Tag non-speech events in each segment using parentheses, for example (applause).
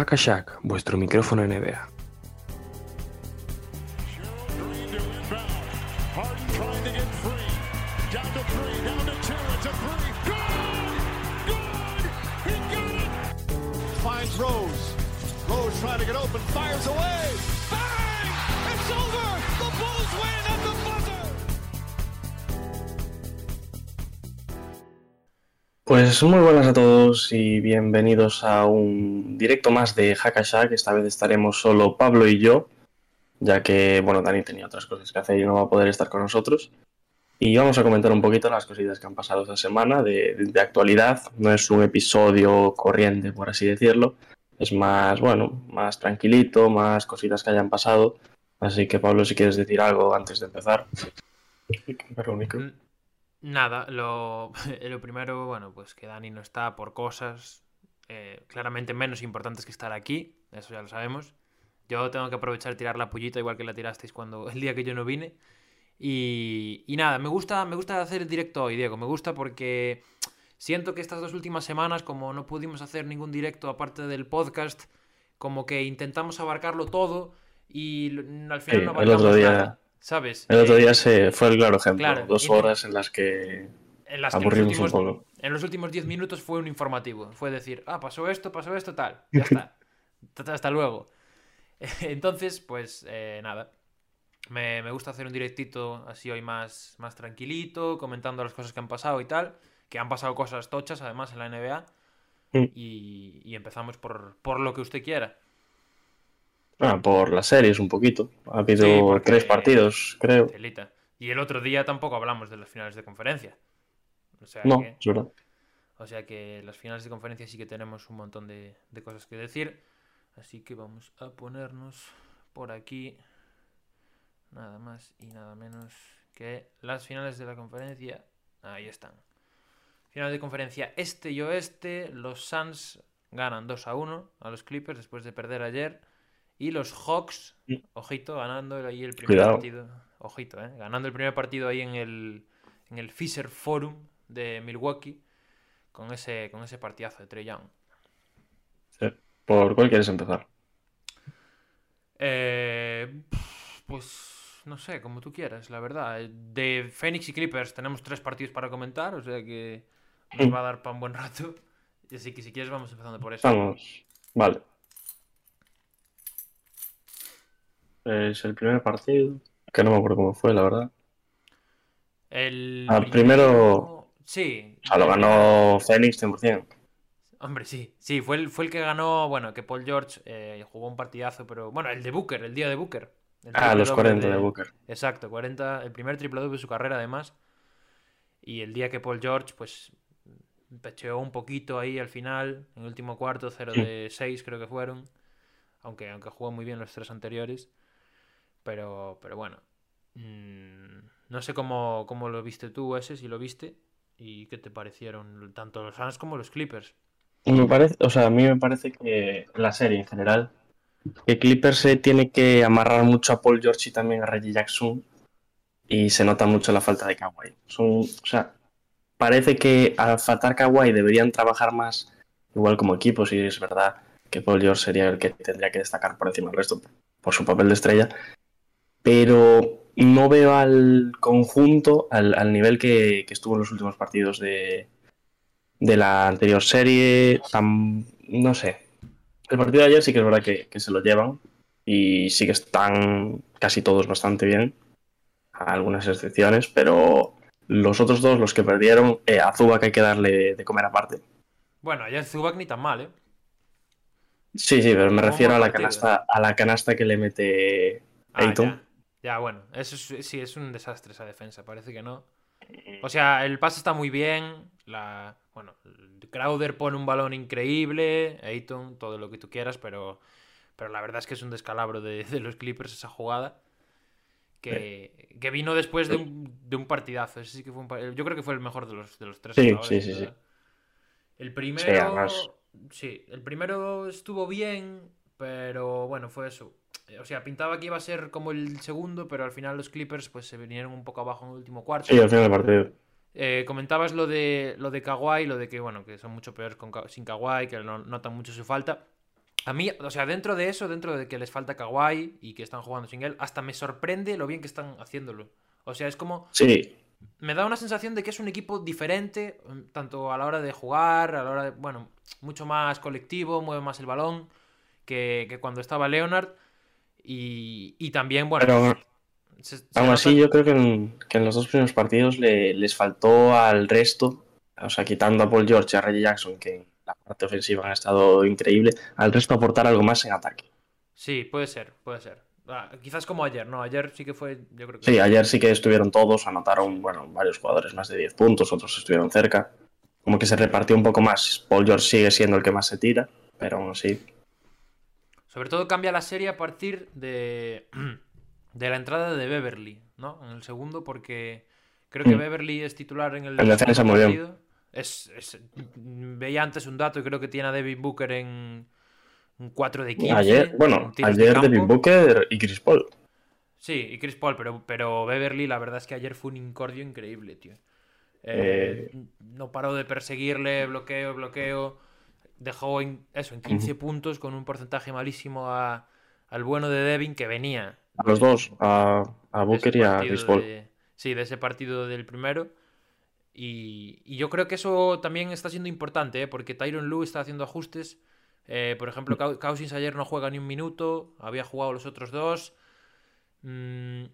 Hackashack, vuestro micrófono NBA. Pues muy buenas a todos y bienvenidos a un directo más de Hackashack. Esta vez estaremos solo Pablo y yo, ya que, bueno, Dani tenía otras cosas que hacer y no va a poder estar con nosotros. Y vamos a comentar un poquito las cositas que han pasado esta semana de, de actualidad. No es un episodio corriente, por así decirlo. Es más, bueno, más tranquilito, más cositas que hayan pasado. Así que, Pablo, si quieres decir algo antes de empezar. Nada, lo, (laughs) lo, primero, bueno, pues que Dani no está por cosas eh, claramente menos importantes que estar aquí, eso ya lo sabemos. Yo tengo que aprovechar y tirar la pullita igual que la tirasteis cuando (laughs) el día que yo no vine. Y, y nada, me gusta, me gusta hacer el directo hoy, Diego, me gusta porque siento que estas dos últimas semanas, como no pudimos hacer ningún directo aparte del podcast, como que intentamos abarcarlo todo y al final no abarcamos nada. ¿Sabes? El otro día se fue el claro ejemplo. dos horas en las que en las aburrimos un poco. En los últimos diez minutos fue un informativo. Fue decir, ah, pasó esto, pasó esto, tal. (laughs) Ya está. Hasta luego. (laughs) Entonces, pues eh, nada. Me, me, gusta hacer un directito así hoy más, más tranquilito, comentando las cosas que han pasado y tal. Que han pasado cosas tochas además en la NBA. Mm. Y, y empezamos por, por lo que usted quiera. Ah, por las series un poquito. Ha habido tres partidos, creo. Y el otro día tampoco hablamos de las finales de conferencia. O sea no, es verdad. O sea que las finales de conferencia sí que tenemos un montón de, cosas que decir. Así que vamos a ponernos por aquí nada más y nada menos que las finales de la conferencia. Ahí están. Finales de conferencia este y oeste. Los Suns ganan 2 a 1 a los Clippers después de perder ayer. Y los Hawks, ojito, ganando ahí el primer partido. Ojito, ¿eh? Ganando el primer partido ahí en el, en el Fisher Forum de Milwaukee con ese, con ese partidazo de Trey Young. ¿Por cuál quieres empezar? Eh, pues no sé, como tú quieras, la verdad. De Phoenix y Clippers tenemos tres partidos para comentar, o sea que nos va a dar para un buen rato. (laughs) Así que si quieres vamos empezando por eso. Vamos, vale. Es el primer partido, que no me acuerdo cómo fue, la verdad. El Al primero... Sí. O sea, lo ganó Phoenix 100%. Hombre, sí, sí, fue el, fue el que ganó, bueno, que Paul George eh, jugó un partidazo, pero bueno, el de Booker, el día de Booker. ah, los 40 de... Booker. Exacto, 40, el primer triple doble de su carrera además. Y el día que Paul George, pues, pecheó un poquito ahí al final, en el último cuarto, 0 de 6 creo que fueron, aunque, aunque jugó muy bien los tres anteriores. Pero, pero bueno. Mm, no sé cómo, cómo, lo viste tú ese, si lo viste. ¿Y qué te parecieron tanto los Suns como los Clippers? Me parece, o sea, a mí me parece que la serie en general, que Clippers tiene que amarrar mucho a Paul George y también a Reggie Jackson. Y se nota mucho la falta de Kawhi. Son, o sea, parece que al faltar Kawhi deberían trabajar más igual como equipo, si es verdad que Paul George sería el que tendría que destacar por encima del resto por su papel de estrella pero no veo al conjunto al, nivel que, estuvo en los últimos partidos de, de la anterior serie. no sé. El partido de ayer sí que es verdad que, se lo llevan y sí que están casi todos bastante bien, algunas excepciones, pero los otros dos, los que perdieron, eh, a Zubac hay que darle de comer aparte. Bueno, ayer Zubac ni tan mal, ¿eh? Sí, sí, pero me refiero a la canasta, a la canasta que le mete ah, Ayton. Ya, bueno, eso sí, es un desastre esa defensa, parece que no. O sea, el pase está muy bien, la, bueno, Crowder pone un balón increíble, Ayton, todo lo que tú quieras, pero, pero la verdad es que es un descalabro de, los Clippers esa jugada. Que, que vino después de un, de un partidazo. sí que fue un, yo creo que fue el mejor de los, de los tres. Sí, sí, sí, sí, El primero. Sí, el primero estuvo bien, pero bueno, fue eso o sea, pintaba que iba a ser como el segundo, pero al final los Clippers pues se vinieron un poco abajo en el último cuarto. Sí, al final del partido. Eh, comentabas lo de lo de Kawhi, lo de que bueno, que son mucho peores con, sin Kawhi, que no, notan mucho su falta. A mí, o sea, dentro de eso, dentro de que les falta Kawhi y que están jugando sin él, hasta me sorprende lo bien que están haciéndolo. O sea, es como Sí, me da una sensación de que es un equipo diferente, mm, tanto a la hora de jugar, a la hora de, bueno, mucho más colectivo, mueve más el balón que, que cuando estaba Leonard. Y, y también, bueno, pero se- se aún nota- así yo creo que en, que en los dos primeros partidos le- les faltó al resto, o sea, quitando a Paul George y a Reggie Jackson, que en la parte ofensiva han estado increíble, al resto aportar algo más en ataque. Sí, puede ser, puede ser. Ah, quizás como ayer, ¿no? Ayer sí que fue, yo creo que... Sí, ayer sí que estuvieron todos, anotaron, bueno, varios jugadores más de 10 puntos, otros estuvieron cerca. Como que se repartió un poco más. Paul George sigue siendo el que más se tira, pero aún así. Sobre todo cambia la serie a partir de, (clears throat) de la entrada de Beverly, ¿no? En el segundo, porque creo que Mm. Beverly es titular en el En defensa segundo muy bien. partido. Es, es- veía antes un dato y creo que tiene a Devin Booker en un 4 de 15. Ayer, bueno, en de ayer. Devin Booker y Chris Paul. Sí, y Chris Paul, pero, pero Beverly, la verdad es que ayer fue un incordio increíble, tío. Eh, No paró de perseguirle, bloqueo, bloqueo. Dejó en, eso, en 15 puntos con un porcentaje malísimo a- al bueno de Devin que venía. A los dos, a, a Booker y a de- sí, de ese partido del primero. Y, y yo creo que eso también está siendo importante, ¿eh? porque Tyron Lue está haciendo ajustes. Eh, por ejemplo, Cousins ayer no juega ni un minuto, había jugado los otros dos. Mm,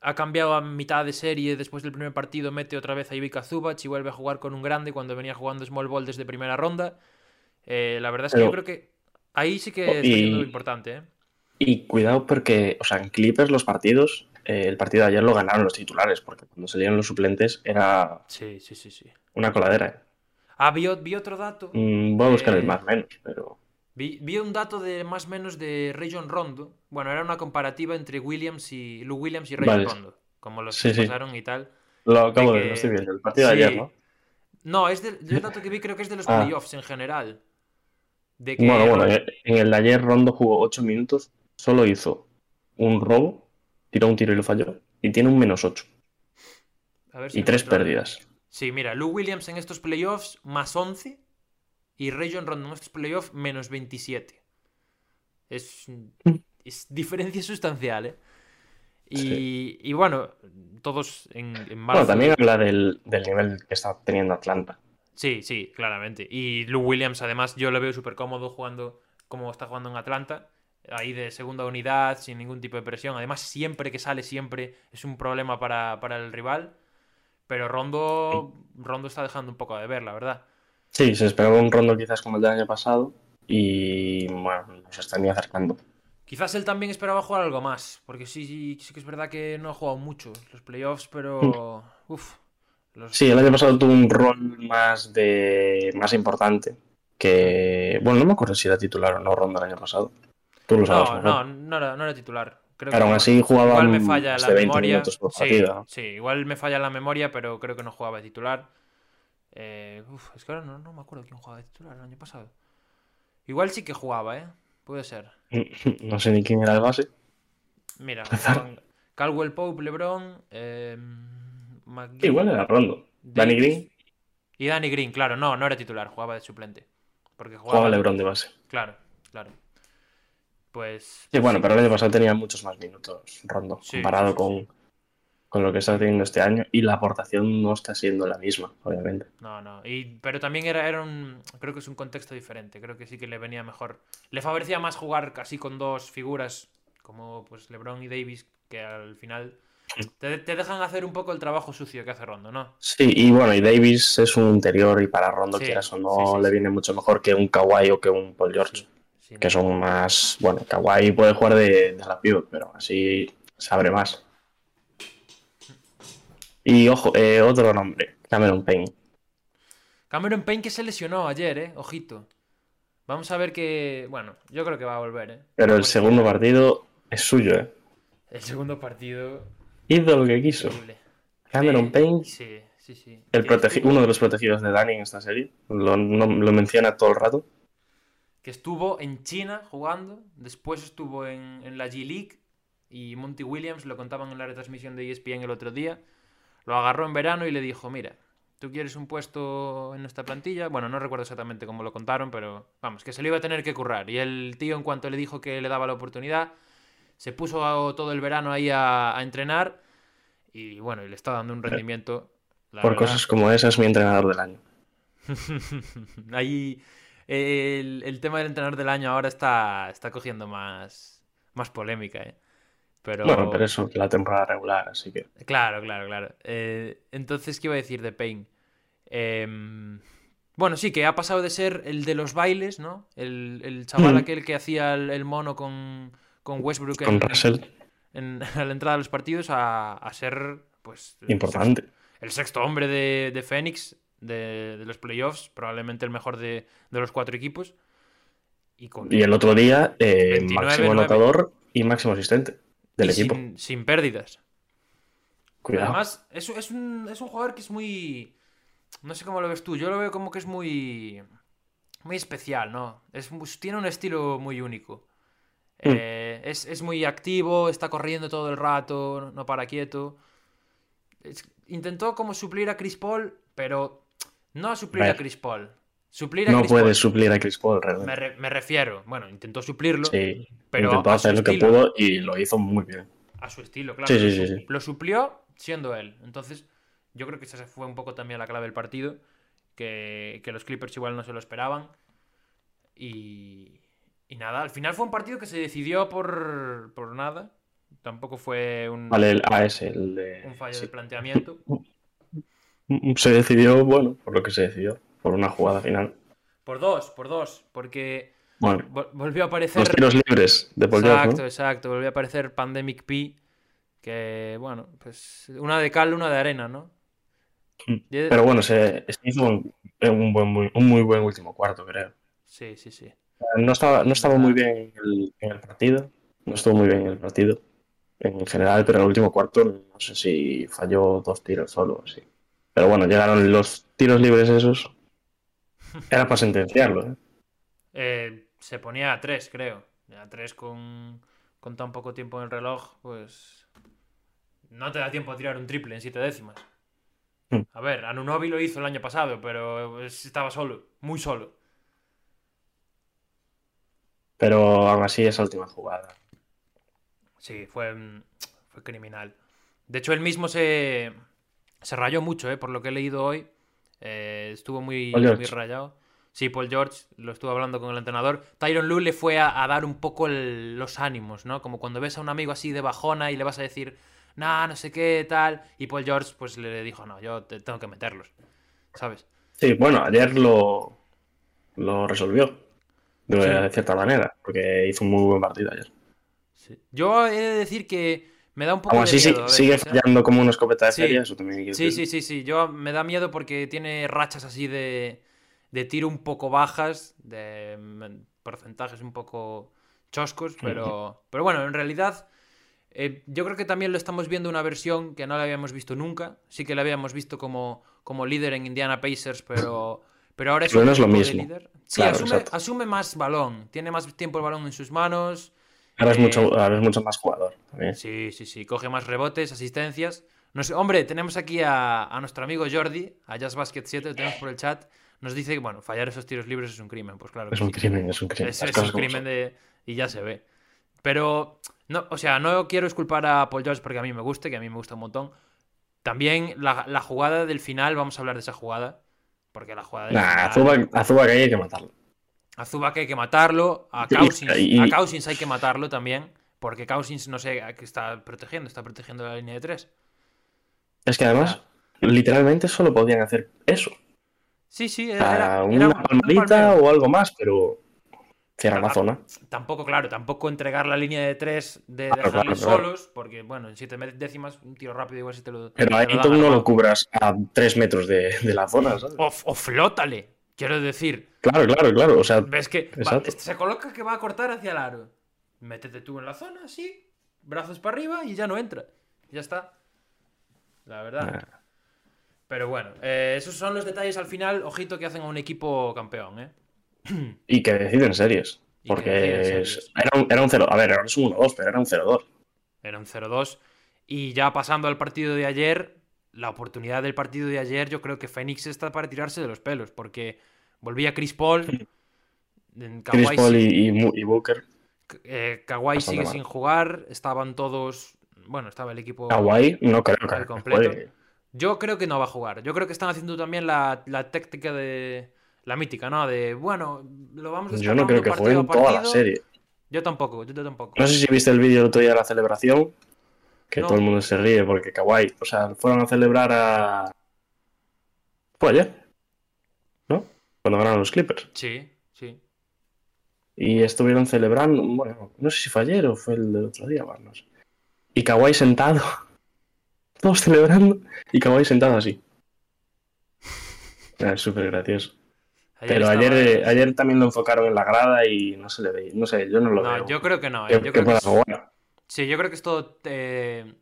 ha cambiado a mitad de serie después del primer partido, mete otra vez a Ivica Zubac y vuelve a jugar con un grande cuando venía jugando Small Ball desde primera ronda. Eh, la verdad es que Pero- yo creo que ahí sí que Oh, está siendo y- importante. ¿eh? Y cuidado porque, o sea, en Clippers los partidos, eh, el partido de ayer lo ganaron los titulares, porque cuando salieron los suplentes era Sí, sí, sí, sí. una coladera. ¿eh? Ah, vi, vi otro dato. Mm, voy a buscar Eh, el más menos, pero. Vi, vi un dato de más o menos de Rayon Rondo. Bueno, era una comparativa entre Williams y Lou Williams y Rayon Vale. Rondo. Como los Sí, pasaron y tal. Lo acabo de ver, que- lo estoy viendo. El partido Sí. de ayer, ¿no? No, es de, el dato que vi creo que es de los Ah. playoffs en general. De que Bueno, bueno, en el de ayer Rondo jugó 8 minutos, solo hizo un robo, tiró un tiro y lo falló, y tiene un menos 8 a ver si y 3 encuentro- pérdidas. Sí, mira, Lou Williams en estos playoffs más 11 y Rayon Rondo en estos playoffs menos 27. Es, (laughs) es diferencia sustancial, ¿eh? Y, Sí. y bueno, todos en, en Bueno, también habla del, del nivel que está teniendo Atlanta. Sí, sí, claramente. Y Lou Williams, además, yo lo veo súper cómodo jugando como está jugando en Atlanta. Ahí de segunda unidad, sin ningún tipo de presión. Además, siempre que sale, siempre es un problema para, para el rival. Pero Rondo, Rondo está dejando un poco de ver, la verdad. Sí, se esperaba un Rondo quizás como el del año pasado, y bueno, se está ni acercando. Quizás él también esperaba jugar algo más. Porque sí, sí, sí que es verdad que no ha jugado mucho los playoffs, pero. Uf. Los- Sí, el año pasado tuvo un rol más de más importante que bueno, no me acuerdo si era titular o no Rondo el año pasado. Tú lo sabes No, no, no era, no era titular. Creo Pero que- aún así jugaba Igual me falla la 20 memoria. por Sí, igual me falla la memoria, pero creo que no jugaba de titular. Eh, uf, es que ahora no, no me acuerdo quién jugaba de titular el año pasado. Igual sí que jugaba, ¿eh? Puede ser. (laughs) No sé ni quién era el base. Mira, Caldwell (laughs) Pope, LeBron, eh, McGee, Igual era Rondo. Danny Green Y Danny Green, claro, no, no era titular, jugaba de suplente. Porque jugaba. jugaba LeBron de base. Claro, claro. Pues. Sí, bueno, pero el año pasado tenía muchos más minutos Rondo Sí, comparado sí, sí, con, con lo que está teniendo este año y la aportación no está siendo la misma, obviamente. No, no. Y, pero también era, era un. Creo que es un contexto diferente. Creo que sí que le venía mejor. Le favorecía más jugar casi con dos figuras como pues LeBron y Davis, que al final te, te dejan hacer un poco el trabajo sucio que hace Rondo, ¿no? Sí, y bueno, y Davis es un interior y para Rondo, Sí, quieras o no, sí, sí, le viene mucho mejor que un Kawhi o que un Paul George. Que son más. Bueno, Kawhi puede jugar de, de la pivot, pero así se abre más. Y ojo, eh, otro nombre, Cameron Payne. Cameron Payne que se lesionó ayer, ¿eh? Ojito. Vamos a ver que. Bueno, yo creo que va a volver, ¿eh? Pero el segundo partido es suyo, ¿eh? El segundo partido. Hizo lo que quiso. Increíble. Cameron Payne, Sí, sí, sí. el estuvo- uno de los protegidos de Dani en esta serie, lo, no- lo menciona todo el rato. que estuvo en China jugando, después estuvo en, en la G League y Monty Williams, lo contaban en la retransmisión de ESPN el otro día, lo agarró en verano y le dijo, mira, tú quieres un puesto en nuestra plantilla, bueno, no recuerdo exactamente cómo lo contaron, pero vamos, que se lo iba a tener que currar. Y el tío en cuanto le dijo que le daba la oportunidad, se puso todo el verano ahí a, a entrenar y bueno, y le está dando un rendimiento. la Por verdad. cosas como esa es mi entrenador del año. (laughs) Ahí el, el tema del entrenador del año ahora está, está cogiendo más, más polémica, ¿eh? Pero, Bueno, pero eso, la temporada regular, así que. Claro, claro, claro. Eh, entonces, ¿qué iba a decir de Payne? Em, bueno, sí, que ha pasado de ser el de los bailes, ¿no? El, el chaval Mm. aquel que hacía el, el mono con, con Westbrook en- Con Russell, en- (laughs) la entrada de los partidos a, a ser, pues, el importante. sexto- el sexto hombre de, de Phoenix de, de los playoffs, probablemente el mejor de, de los cuatro equipos. Y, con, Y el otro día, eh, 29, máximo 9. anotador y máximo asistente del y equipo. sin, sin pérdidas. Cuidado. Además, es, es, un, es un jugador que es muy. No sé cómo lo ves tú. Yo lo veo como que es muy. Muy especial, ¿no? Es, tiene un estilo muy único. Mm. Eh, es, es muy activo, está corriendo todo el rato, no para quieto. Es- intentó como suplir a Chris Paul, pero no suplir a. Chris Paul. Suplir a no Chris Paul. suplir a Chris Paul Me, realmente. re- me refiero. Bueno, intentó suplirlo Sí, pero intentó hacer lo que pudo y lo hizo muy bien. a su estilo, claro. Sí, sí, lo, sí. lo suplió siendo él. Entonces, yo creo que esa fue un poco también la clave del partido. Que, que los Clippers igual no se lo esperaban. Y, y nada, al final fue un partido que se decidió por, por nada. Tampoco fue un, Vale, el AS, el de. un fallo sí. de planteamiento. Se decidió, bueno, por lo que se decidió, por una jugada final. Por dos, por dos. Porque Bueno, vol- volvió a aparecer. los tiros libres de Paul Exacto, ¿no? exacto. Volvió a aparecer Pandemic P. Que, bueno, pues una de cal, una de arena, ¿no? Mm. Y- Pero bueno, se, se hizo un, un buen, muy, un muy buen último cuarto, creo. Sí, sí, sí. No estaba, no estaba muy bien en el, en el partido. No estuvo muy bien en el partido. En general, pero en el último cuarto no sé si falló dos tiros solo o así. Pero bueno, llegaron los tiros libres esos. (laughs) Era para sentenciarlo, ¿eh? Eh, se ponía a 3, creo. A 3 con, con tan poco tiempo en el reloj, pues. No te da tiempo a tirar un triple en 7 décimas. Mm. A ver, Anunobi lo hizo el año pasado, pero estaba solo, muy solo. Pero aún así, esa última jugada. Sí, fue, mm, fue criminal. De hecho, él mismo se, se rayó mucho, ¿eh? por lo que he leído hoy. Eh, estuvo muy, muy rayado. Sí, Paul George, lo estuvo hablando con el entrenador. Tyron Lue le fue a, a dar un poco el- los ánimos, ¿no? Como cuando ves a un amigo así de bajona y le vas a decir, nah, no sé qué, tal. Y Paul George, pues le dijo, no, yo te- tengo que meterlos. ¿Sabes? Sí, bueno, ayer lo, lo resolvió. De, Sí. cierta manera, porque hizo un muy buen partido ayer. Sí. Yo he de decir que me da un poco Aún de así, sí- miedo. a sigue fallando como una escopeta de Sí. feria, eso también hay que Sí, sí, sí, sí. Yo me da miedo porque tiene rachas así de, de tiro un poco bajas, de mm, porcentajes un poco choscos, pero, pero bueno, en realidad eh, yo creo que también lo estamos viendo una versión que no la habíamos visto nunca. Sí que la habíamos visto como, como líder en Indiana Pacers, pero, (laughs) pero ahora es Pero no es lo mismo. líder. Sí, Claro, asume, más balón, tiene más tiempo el balón en sus manos. Ahora es, Eh, mucho, ahora es mucho más jugador. también. Sí, sí, sí. Coge más rebotes, asistencias. No sé, hombre, tenemos aquí a, a nuestro amigo Jordi, a JazzBasket7, lo tenemos por el chat. Nos dice que, bueno, fallar esos tiros libres es un crimen. Pues claro. que Es un sí. crimen, es un crimen. Es, un crimen de. Y ya se ve. Pero, no, o sea, no quiero esculpar a Paul George porque a mí me guste, que a mí me gusta un montón. También la, la jugada del final, vamos a hablar de esa jugada. Porque la jugada del Nah, final- a Zubac- a Zubac ahí hay que matarlo. a Zubac hay que matarlo, a Cousins, y- a Cousins hay que matarlo también, porque Cousins no sé a qué está protegiendo, está protegiendo la línea de tres. Es que además, literalmente solo podían hacer eso. Sí, sí, era, era una un- un palmadita o algo más, pero cierra la zona. Tampoco, claro, tampoco entregar la línea de tres de Claro, dejarles claro, claro. solos, porque bueno, en siete décimas, un tiro rápido igual si te lo. Pero ahí tú no lo cubras a tres metros de, de la zona, ¿sabes? O, o flótale, quiero decir. Claro, claro, claro. O sea, ¿Ves que va- se coloca que va a cortar hacia el aro? Métete tú en la zona, así, brazos para arriba y ya no entra. Ya está. La verdad. Pero bueno, eh, esos son los detalles al final, ojito que hacen a un equipo campeón, ¿eh? (clears throat) y que deciden series. Porque series. era un, era un 0. A ver, es un 1-2, pero era un 0-2. Era un 0-2. Y ya pasando al partido de ayer, la oportunidad del partido de ayer, yo creo que Phoenix está para tirarse de los pelos, porque volvía Chris Paul, (laughs) Chris Paul y, y y Booker. eh, Kawhi bastante sigue mal. sin jugar, estaban todos, bueno, estaba el equipo Kawhi, no creo que completo. Yo creo que no va a jugar. Yo creo que están haciendo también la, la táctica de la mítica, ¿no? De, bueno, lo vamos Yo no creo que a en toda la serie. Yo tampoco, yo tampoco. No sé si viste el vídeo el otro día de la celebración, que No. todo el mundo se ríe porque Kawhi, o sea, fueron a celebrar a... Fue ayer, ¿no? Cuando ganaron los Clippers. Sí, sí. Y estuvieron celebrando, bueno, no sé si fue ayer o fue el del otro día, no sé. Y Kawhi sentado, todos celebrando, y Kawhi sentado así. (laughs) Es súper gracioso. Pero estaba- ayer, ayer también lo enfocaron en la grada y no se le veía, no sé, yo no lo No, veo. yo creo que no. eh. que, Yo que creo que es-. Sí, yo creo que es todo eh,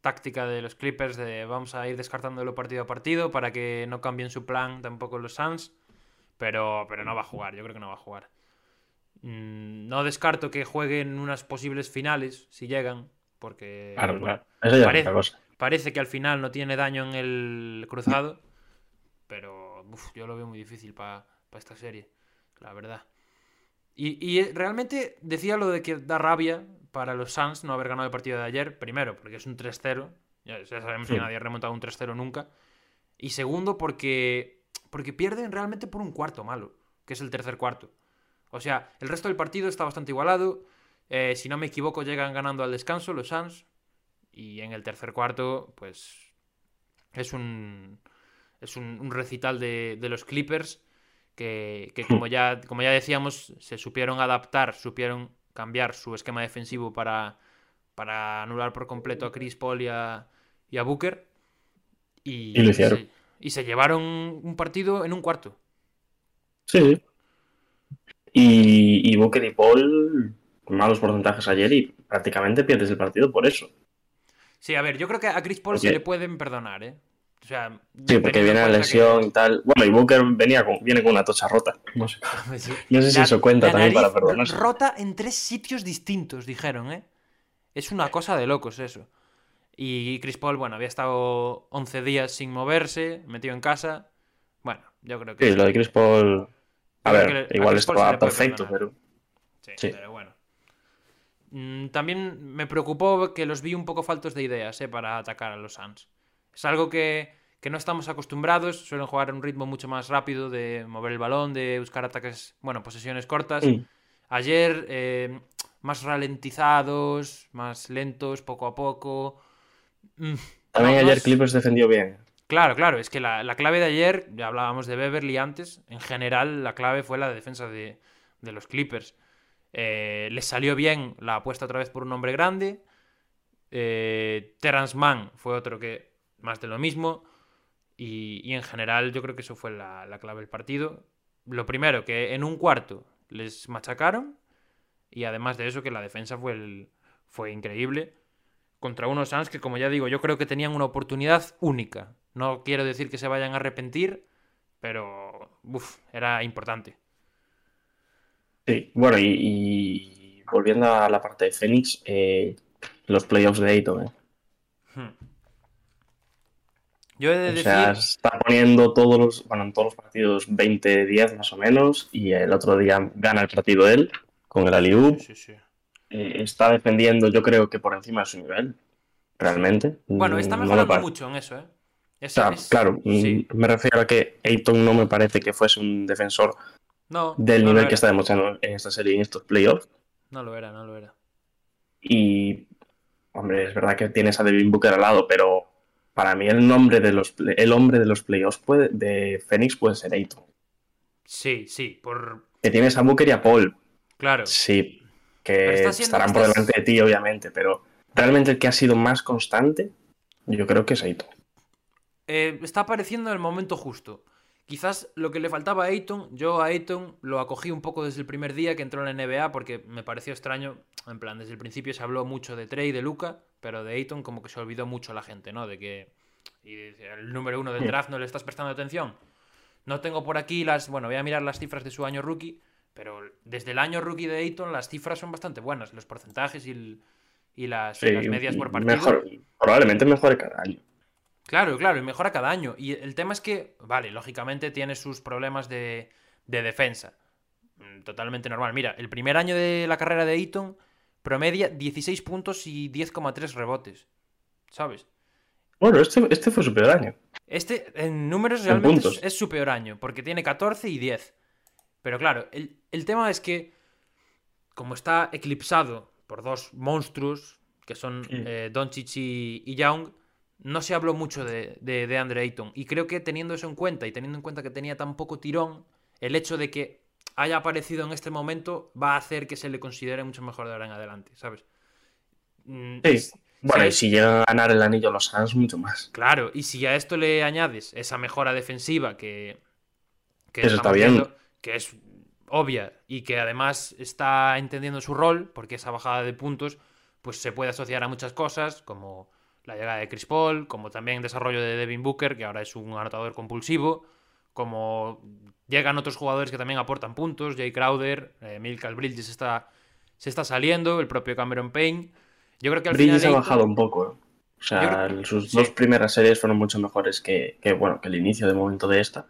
táctica de los Clippers de vamos a ir descartándolo partido a partido para que no cambien su plan tampoco los Suns, pero, pero no va a jugar, yo creo que no va a jugar. Mm, no descarto que jueguen unas posibles finales si llegan, porque Claro, bueno, claro. Eso parece- cosa. parece que al final no tiene daño en el cruzado, pero uf, yo lo veo muy difícil para esta serie, la verdad. Y, y, eh, realmente decía lo de que da rabia para los Suns no haber ganado el partido de ayer, primero porque es un 3-0, ya, ya sabemos que nadie ha remontado un 3-0 nunca, y segundo porque, porque pierden realmente por un cuarto malo, que es el tercer cuarto. O sea, el resto del partido está bastante igualado, eh, si no me equivoco llegan ganando al descanso los Suns, y en el tercer cuarto, pues es un, es un, un recital de, de los Clippers que, que como, ya, como ya decíamos, se supieron adaptar, supieron cambiar su esquema defensivo para, para anular por completo a Chris Paul y a, y a Booker. Y, Y se, y se llevaron un partido en un cuarto. Sí. Y, y Booker y Paul, malos porcentajes ayer y prácticamente pierdes el partido por eso. Sí, a ver, yo creo que a Chris Paul se le pueden perdonar, ¿eh? O sea, Sí, porque viene la lesión que- y tal. Bueno, y Booker venía con, viene con una tocha rota. No sé, (laughs) Sí. no sé si La- eso cuenta también para perdonarse. Rota en tres sitios distintos, dijeron, ¿eh? Es una cosa de locos eso. Y Chris Paul, bueno, había estado 11 días sin moverse, metido en casa. Bueno, yo creo que... Sí, lo de Chris Paul. A Yo ver, igual estaba perfecto, pero. Sí, Sí. pero bueno. Mm, También me preocupó que los vi un poco faltos de ideas eh, para atacar a los Suns. Es algo que, que no estamos acostumbrados. Suelen jugar a un ritmo mucho más rápido de mover el balón, de buscar ataques, bueno, posesiones cortas. Ayer, eh, más ralentizados, más lentos, poco a poco. Mm, También ayer Clippers defendió bien. Claro, claro, es que la, la clave de ayer, ya hablábamos de Beverly antes, en general la clave fue la defensa de, de los Clippers. Eh, les salió bien la apuesta otra vez por un hombre grande. Eh, Terrence Mann fue otro que más de lo mismo. Y, y en general yo creo que eso fue la, la clave del partido. Lo primero, que en un cuarto les machacaron. Y además de eso, que la defensa fue, el- fue increíble contra unos Suns que, como ya digo, yo creo que tenían una oportunidad única. No quiero decir que se vayan a arrepentir, pero uf, era importante. Sí, bueno, y, y volviendo a la parte de Phoenix, eh, los playoffs de Ayton, eh. Hmm. Yo he de O decir. sea, está poniendo todos los, bueno, en todos los partidos 20-10 más o menos, y el otro día gana el partido él con el. Sí, sí. Eh, está defendiendo, yo creo que por encima de su nivel, realmente. Bueno, está Mm, no mejorando mucho en eso, ¿eh? Es- O sea, es- claro, mm, me refiero a que Ayton no me parece que fuese un defensor No, del no nivel que está demostrando en esta serie, en estos playoffs. No lo era, no lo era. Y, hombre, es verdad que tienes a Devin Booker al lado, pero para mí el nombre de los el hombre de los playoffs puede, de Phoenix puede ser Ayton. Sí, sí, por. Que tienes a Booker y a Paul, Claro. sí, que siendo- estarán por estás- delante de ti, obviamente, pero realmente el que ha sido más constante, yo creo que es Ayton. Eh, está apareciendo en el momento justo. Quizás lo que le faltaba a Ayton, yo a Ayton lo acogí un poco desde el primer día que entró en la NBA porque me pareció extraño. En plan, desde el principio se habló mucho de Trey y de Luca, pero de Ayton como que se olvidó mucho la gente, ¿no? De que y el número uno del draft no le estás prestando atención. No tengo por aquí las. Bueno, voy a mirar las cifras de su año rookie. Pero desde el año rookie de Ayton las cifras son bastante buenas. Los porcentajes y, el- y las, y Sí, las medias por partido. mejor, probablemente mejore cada año. Claro, claro, y mejora cada año. Y el tema es que, vale, lógicamente tiene sus problemas de, de defensa. Mm, Totalmente normal. Mira, el primer año de la carrera de Eaton promedia 16 puntos y 10,3 rebotes. ¿Sabes? Bueno, este, este fue su peor año. Este en números En realmente es, puntos. es su peor año, porque tiene 14 y 10. Pero claro, el, el tema es que, como está eclipsado por dos monstruos, que son Mm. eh, Doncic y, y Young, no se habló mucho de, de, de Andre Ayton. Y creo que teniendo eso en cuenta y teniendo en cuenta que tenía tan poco tirón, el hecho de que haya aparecido en este momento va a hacer que se le considere mucho mejor de ahora en adelante, ¿sabes? Mm, Sí. es- Bueno, y si llegan a ganar el anillo los Suns, mucho más. Claro, y si a esto le añades esa mejora defensiva que, que Eso está bien. viendo, que es obvia y que además está entendiendo su rol, porque esa bajada de puntos pues se puede asociar a muchas cosas, como la llegada de Chris Paul, como también desarrollo de Devin Booker, que ahora es un anotador compulsivo, como llegan otros jugadores que también aportan puntos, Jay Crowder, eh, Michael Bridges está, se está saliendo, el propio Cameron Payne. Yo creo que al Bridges ha final... bajado un poco. ¿eh? O sea, creo- sus sí. dos primeras series fueron mucho mejores que, que, bueno, que el inicio de momento de esta.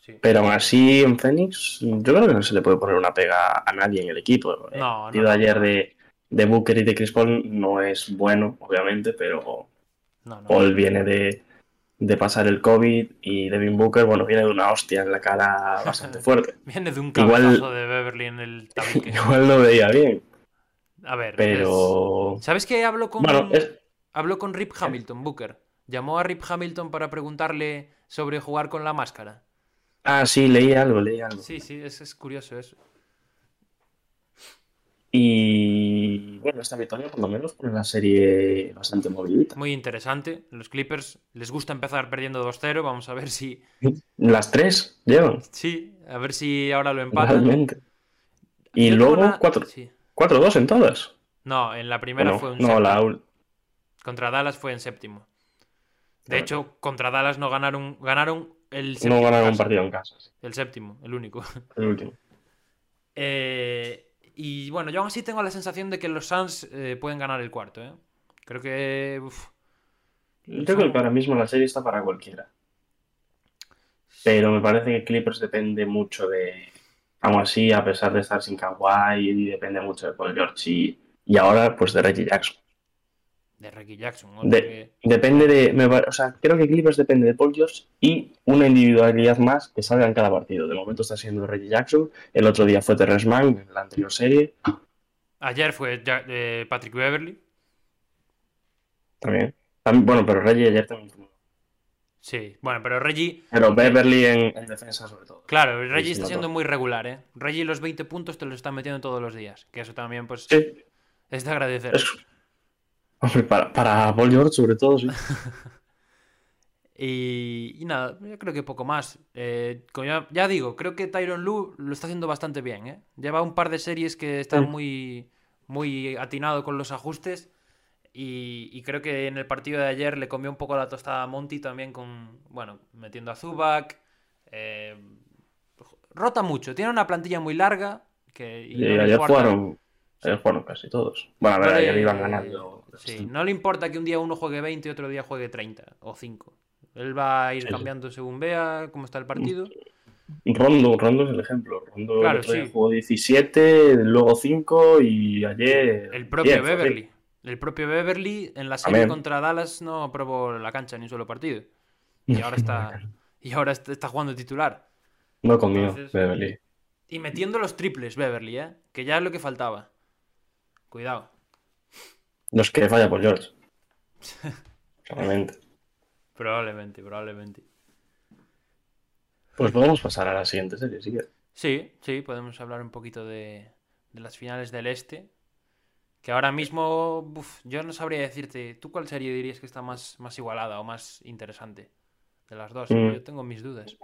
Sí. Pero aún así, en Phoenix, yo creo que no se le puede poner una pega a nadie en el equipo. El No, no, partido no. ayer de, de Booker y de Chris Paul no es bueno, obviamente, pero No, no. Paul viene de, de pasar el COVID y Devin Booker, bueno, viene de una hostia en la cara (laughs) bastante fuerte. Viene de un Igual- cabezazo de Beverly en el tabique. (laughs) Igual no veía bien, A ver, pero... es- ¿sabes qué habló con, Bueno, es... habló con Rip Hamilton, Booker? Llamó a Rip Hamilton para preguntarle sobre jugar con la máscara. Ah, sí, leí algo, leí algo. Sí, sí, es, es curioso eso. Y bueno, esta victoria por lo menos pone la serie bastante movidita. Muy interesante. Los Clippers les gusta empezar perdiendo 2-0. Vamos a ver si. (laughs) Las tres llevan, Sí, a ver si ahora lo empatan. realmente. Y Yo luego una- 4 sí. 4-2 en todas. No, en la primera Bueno, fue un no, la Contra Dallas fue en séptimo. De hecho, contra Dallas no ganaron. Ganaron el no séptimo. en ganaron un partido en casa. sí, El séptimo, el único. El último. Eh, y bueno, yo aún así tengo la sensación de que los Suns eh, pueden ganar el cuarto, ¿eh? Creo que. uf, Yo creo que ahora mismo la serie está para cualquiera. Pero me parece que Clippers depende mucho de. Aún así, a pesar de estar sin Kawhi, depende mucho de Paul George y, y ahora, pues de Reggie Jackson. De Ricky Jackson. ¿no? De- Porque- Depende de. me o sea, creo que Clippers depende de Paul George y una individualidad más que salga en cada partido. De momento está siendo Reggie Jackson. El otro día fue Terrence Mann en la anterior serie. Ayer fue Ja- eh, Patrick Beverly. También. Tam- Bueno, pero Reggie ayer también. Sí, bueno, pero Reggie. Pero Beverly en, en defensa, sobre todo. Claro, Reggie sí, está siendo muy regular, ¿eh? Reggie los 20 puntos te los está metiendo todos los días. Que eso también, pues, Sí, es de agradecer. es. Hombre, para, para Paul George, sobre todo, sí. (laughs) Y, y nada, yo creo que poco más. Eh, como ya, ya digo, creo que Tyron Lu lo está haciendo bastante bien. ¿eh? Lleva un par de series que está Sí. muy, muy atinado con los ajustes. Y, y creo que en el partido de ayer le comió un poco la tostada a Monty también con, bueno, metiendo a Zubac. eh, rota mucho, tiene una plantilla muy larga. Que, y Y no le ayer jugaron, ayer jugaron casi todos. Bueno, a ver, le- ayer iban ganando. Sí, no le importa que un día uno juegue 20 y otro día juegue 30 o 5. Él va a ir Sí, cambiando según vea cómo está el partido. Rondo, Rondo es el ejemplo. Rondo Claro, sí. jugó 17, luego 5 y ayer. El propio 10, fue Beverly. El propio Beverly en la serie contra Dallas no probó la cancha ni un solo partido. (laughs) Y ahora está, y ahora está, está jugando titular. No conmigo, Entonces- Beverly. Y metiendo los triples Beverly, ¿eh? Que ya es lo que faltaba. Cuidado. Los que falla por George. (laughs) Realmente. Probablemente, probablemente. Pues podemos pasar a la siguiente serie, si quieres. Sí, sí, podemos hablar un poquito de, de las finales del Este. Que ahora mismo, uf, yo no sabría decirte, ¿tú cuál serie dirías que está más, más igualada o más interesante? De las dos, Mm. yo tengo mis dudas.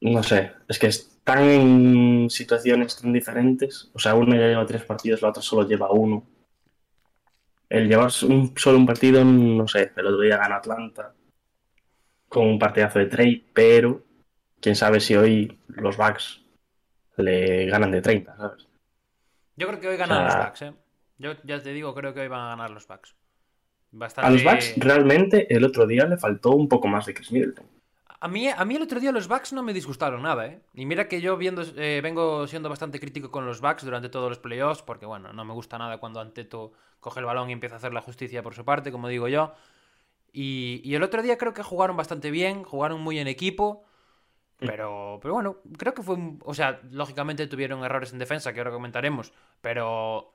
No sé, es que están en situaciones tan diferentes. O sea, uno ya lleva tres partidos, la otra solo lleva uno. El llevar un- solo un partido, no sé, el otro día gana Atlanta con un partidazo de trade, pero quién sabe si hoy los Bucks le ganan de 30, ¿sabes? Yo creo que hoy ganan O sea- los Bucks, ¿eh? Yo ya te digo, creo que hoy van a ganar los Bucks. Bastante... A los Bucks realmente el otro día le faltó un poco más de Chris Middleton. A mí, a mí el otro día los Bucks no me disgustaron nada, ¿eh? Y mira que yo viendo, eh, vengo siendo bastante crítico con los Bucks durante todos los playoffs, porque bueno, no me gusta nada cuando Anteto coge el balón y empieza a hacer la justicia por su parte, como digo yo. Y, y el otro día creo que jugaron bastante bien, jugaron muy en equipo, pero, pero bueno, creo que fue, un- o sea, lógicamente tuvieron errores en defensa, que ahora comentaremos, pero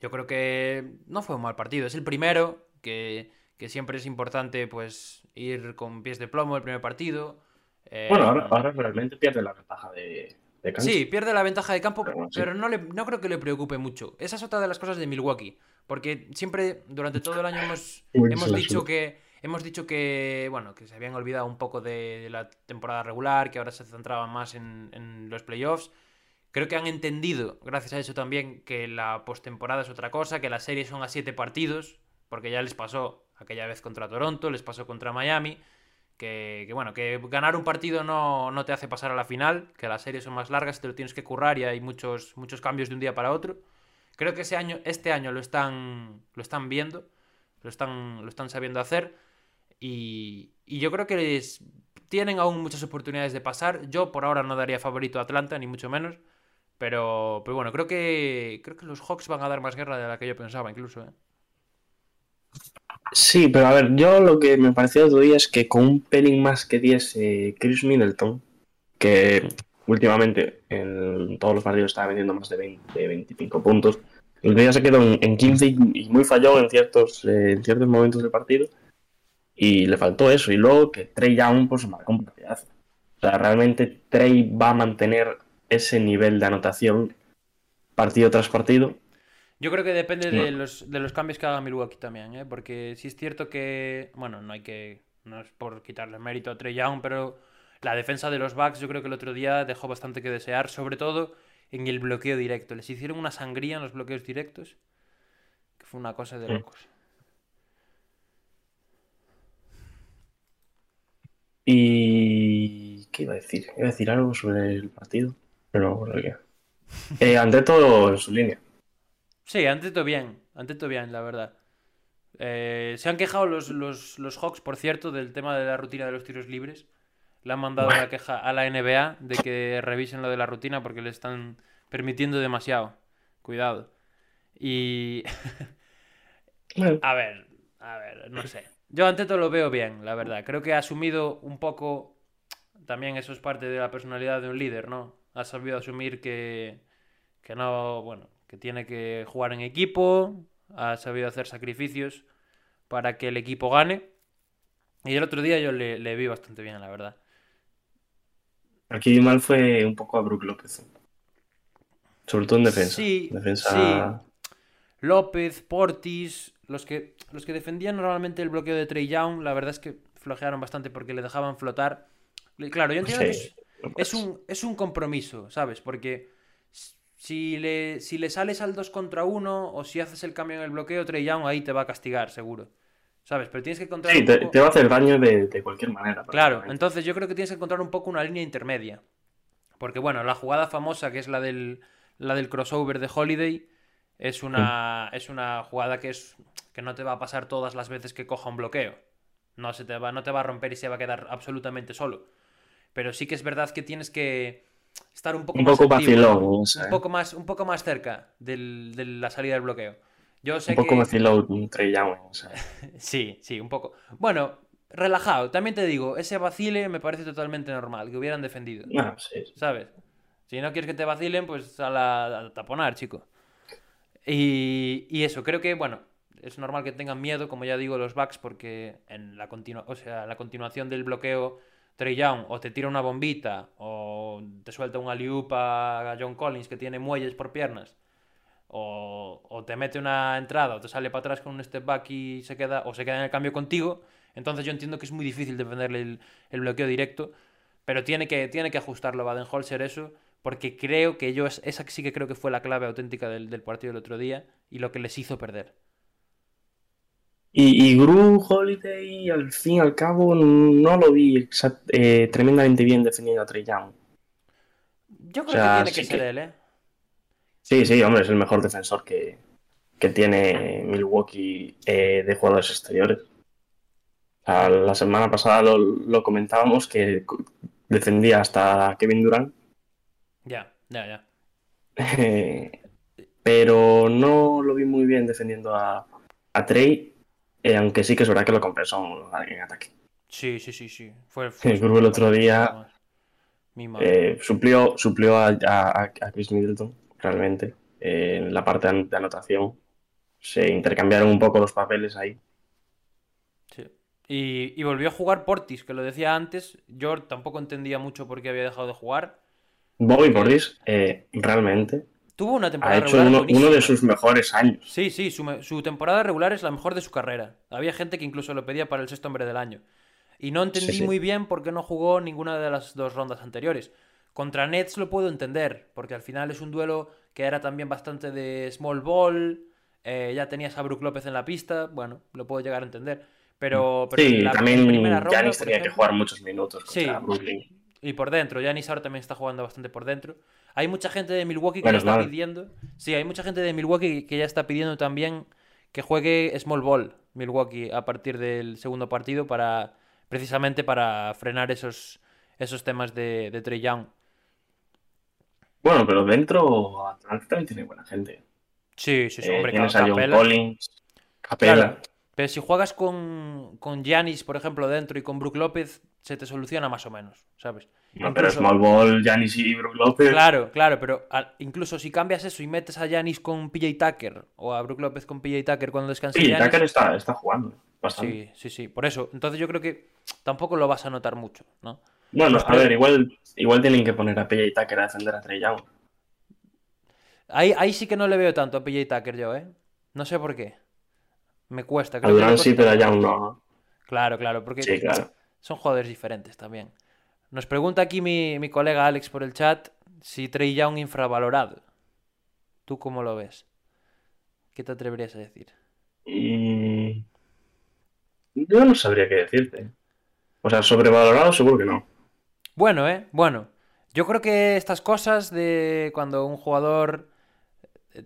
yo creo que no fue un mal partido. Es el primero, que, que siempre es importante pues ir con pies de plomo el primer partido. Eh, Bueno, ahora, ahora realmente pierde la ventaja de, de cancha. Sí, pierde la ventaja de campo, Pero pero, bueno, sí. no, le, no creo que le preocupe mucho. Esa es otra de las cosas de Milwaukee, porque siempre durante todo el año hemos, hemos dicho que hemos dicho que bueno que se habían olvidado un poco de la temporada regular, que ahora se centraban más en, en los playoffs. Creo que han entendido, gracias a eso también, que la postemporada es otra cosa, que las series son a siete partidos, porque ya les pasó aquella vez contra Toronto, les pasó contra Miami, que, bueno, que ganar un partido no, no te hace pasar a la final, que las series son más largas, te lo tienes que currar y hay muchos, muchos cambios de un día para otro. Creo que ese año, este año lo están, lo están viendo, lo están, lo están sabiendo hacer y, y yo creo que les, tienen aún muchas oportunidades de pasar. Yo por ahora no daría favorito a Atlanta, ni mucho menos. Pero, pero bueno, creo que, creo que los Hawks van a dar más guerra de la que yo pensaba incluso. ¿eh? Sí, pero a ver, yo lo que me pareció otro día es que con un pelín más que diese Chris Middleton, que últimamente en todos los partidos estaba vendiendo más de 20, de 25 puntos, el día se quedó en, en 15 y, muy fallón en ciertos, eh, en ciertos momentos del partido y le faltó eso. Y luego que Trey Young pues marcó un partidazo. O sea, realmente Trey va a mantener ese nivel de anotación partido tras partido. Yo creo que depende de los, de los cambios que haga Milwaukee también, ¿eh? porque sí es cierto que, bueno, no hay que, no es por quitarle mérito a Trey Young, pero la defensa de los Bucks yo creo que el otro día dejó bastante que desear, sobre todo en el bloqueo directo. Les hicieron una sangría en los bloqueos directos, que fue una cosa de locos. Y. ¿Qué iba a decir? Iba a decir algo sobre el partido, pero no me acuerdo qué. Eh, ante todo en su línea. Sí, ante todo bien, ante todo bien, la verdad. Eh, se han quejado los, los, los Hawks, por cierto, del tema de la rutina de los tiros libres. Le han mandado la queja a la NBA de que revisen lo de la rutina porque le están permitiendo demasiado. Cuidado. Y. (laughs) A ver, a ver, no sé. Yo ante todo lo veo bien, la verdad. Creo que ha asumido un poco. También eso es parte de la personalidad de un líder, ¿no? Ha sabido asumir que. Que no. Bueno, que tiene que jugar en equipo. Ha sabido hacer sacrificios para que el equipo gane. Y el otro día yo le, le vi bastante bien, la verdad. aquí mal fue un poco a Brook López. Sobre todo en defensa. Sí, defensa. López, Portis, los que, los que defendían normalmente el bloqueo de Trey Young, la verdad es que flojearon bastante porque le dejaban flotar. Claro, yo entiendo que es, un, es un compromiso, ¿sabes? Porque si le, si le sales al 2 contra 1 o si haces el cambio en el bloqueo, Trey Young ahí te va a castigar, seguro. ¿Sabes? Pero tienes que encontrar Sí, un te, poco- te va a hacer daño de, de cualquier manera. Claro, entonces yo creo que tienes que encontrar un poco una línea intermedia. Porque bueno, la jugada famosa que es la del, la del crossover de Holiday es una, es una jugada que, es, que no te va a pasar todas las veces que coja un bloqueo. No, se te va, no te va a romper y se va a quedar absolutamente solo. Pero sí que es verdad que tienes que estar un poco Un más poco activo, vacilón, un poco más, un poco más cerca del- de la salida del bloqueo. Yo sé Un poco que... vacilón sea. (laughs) Sí, sí, un poco. Bueno, relajado. También te digo, ese vacile me parece totalmente normal, que hubieran defendido. Ah, sí. ¿Sabes? Si no quieres que te vacilen, pues a la a taponar, chico. Y, y eso, creo que, bueno, es normal que tengan miedo, como ya digo, los backs, porque en la, continua o sea, la continuación del bloqueo, Trey Young o te tira una bombita o te suelta un alley a John Collins que tiene muelles por piernas. O, o te mete una entrada o te sale para atrás con un step back y se queda o se queda en el cambio contigo. Entonces yo entiendo que es muy difícil defenderle el, el bloqueo directo. Pero tiene que, tiene que ajustarlo Baden-Holzer eso, porque creo que yo, esa sí que creo que fue la clave auténtica del, del partido del otro día y lo que les hizo perder. Y, y Gru Holiday, al fin y al cabo, no lo vi exact- eh, tremendamente bien defendiendo a Trey Young. Yo creo O sea, que tiene que sí ser que- él, ¿eh? Sí, sí, hombre, es el mejor defensor que, que tiene Milwaukee eh, de jugadores exteriores. O sea, la semana pasada lo, lo comentábamos que defendía hasta Kevin Durant, Ya, ya, ya. (laughs) pero no lo vi muy bien defendiendo a, a Trey, eh, aunque sí que es verdad que lo compensó en ataque. Sí, sí, sí, sí. Fue, El otro día, Mi madre. Eh, suplió, suplió a, a- a Chris Middleton, realmente, eh, en la parte de anotación. Se intercambiaron un poco los papeles ahí. Sí. Y, y volvió a jugar Portis, que lo decía antes. Yo tampoco entendía mucho por qué había dejado de jugar. Bobby Portis, eh, realmente, Tuvo una ha temporada hecho regular uno, buenísima. uno de sus mejores años. Sí, sí, su, temporada regular es la mejor de su carrera. Había gente que incluso lo pedía para el sexto hombre del año. Y no entendí Sí, sí. muy bien por qué no jugó ninguna de las dos rondas anteriores. Contra Nets lo puedo entender, porque al final es un duelo que era también bastante de small ball. eh, ya tenías a Brook López en la pista. Bueno, lo puedo llegar a entender. Pero, pero Sí, la también tenía que jugar muchos minutos Sí. contra Brooklyn. Y por dentro, Giannis ahora también está jugando bastante por dentro. Hay mucha gente de Milwaukee que Menos ya está mal. pidiendo. Sí, hay mucha gente de Milwaukee que ya está pidiendo también que juegue Small Ball Milwaukee a partir del segundo partido para precisamente para frenar esos, esos temas de, de Trey Young. Bueno, pero dentro Atlanta también tiene buena gente. Sí, sí, sí, Eh, hombre, tienes Ca- a John Capela. Collins, Capela. Claro, pero si juegas con, con Giannis, por ejemplo, dentro y con Brook López, se te soluciona más o menos, ¿sabes? No, pero Incluso- Small Ball, Giannis y Brook López. Claro, claro, pero incluso si cambias eso y metes a Yanis con PJ Tucker o a Brook López con PJ Tucker cuando descanse Sí, Giannis, Tucker está, está jugando bastante. sí, sí, sí, por eso. Entonces yo creo que tampoco lo vas a notar mucho, ¿no? Bueno, a ver, igual, igual tienen que poner a PJ Tucker a defender a Trey Young. Ahí, ahí sí que no le veo tanto a PJ Tucker yo, ¿eh? No sé por qué. Me cuesta. Creo Durant sí, pero a más. Young no. Claro, claro, porque Sí, claro. son jugadores diferentes también. Nos pregunta aquí mi, mi colega Alex por el chat si Trey Young infravalorado. ¿Tú cómo lo ves? ¿Qué te atreverías a decir? Yo no sabría qué decirte. O sea, sobrevalorado seguro que no. Bueno, ¿eh? Bueno. Yo creo que estas cosas de cuando un jugador...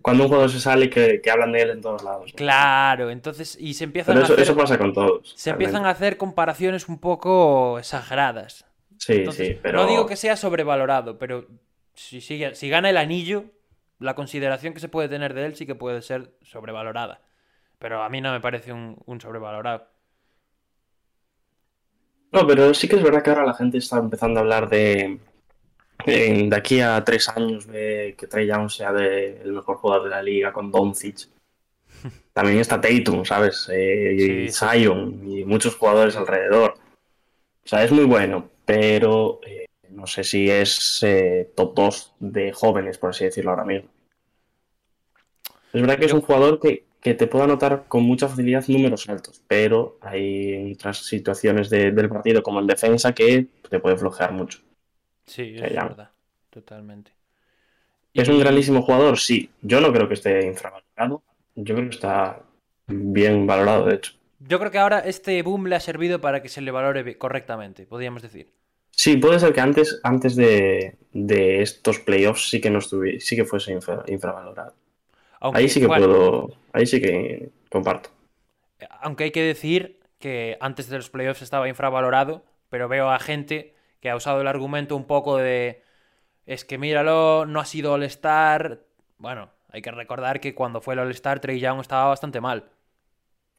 Cuando un jugador se sale, que, que hablan de él en todos lados. Claro, entonces... Y se empiezan Pero a eso, hacer... eso pasa con todos. Se realmente. empiezan a hacer comparaciones un poco exageradas. Sí, Entonces, sí, pero. no digo que sea sobrevalorado, pero si, sigue- si gana el anillo, la consideración que se puede tener de él sí que puede ser sobrevalorada. Pero a mí no me parece un, un sobrevalorado. No, pero sí que es verdad que ahora la gente está empezando a hablar de. De, aquí a tres años de que Trey Young sea de- el mejor jugador de la liga con Doncic. (laughs) También está Tatum, ¿sabes? Eh, y Sí. Zion y muchos jugadores alrededor. O sea, es muy bueno, pero eh, no sé si es eh, top 2 de jóvenes, por así decirlo ahora mismo. Es verdad que es un jugador que, que te puede anotar con mucha facilidad números altos, pero hay otras situaciones de- del partido, como en defensa, que te puede flojear mucho. Sí, es llama. verdad. Totalmente. ¿Es un grandísimo jugador? Sí. Yo no creo que esté infravalorado. Yo creo que está bien valorado, de hecho. Yo creo que ahora este boom le ha servido para que se le valore correctamente, podríamos decir. Sí, puede ser que antes, antes de, de estos playoffs sí que no estuviera, sí que fuese infra- infravalorado. Aunque, Ahí sí que bueno, puedo, ahí sí que comparto. Aunque hay que decir que antes de los playoffs estaba infravalorado, pero veo a gente que ha usado el argumento un poco de es que míralo, no ha sido All-Star. Bueno, hay que recordar que cuando fue el All-Star, Trey Young estaba bastante mal.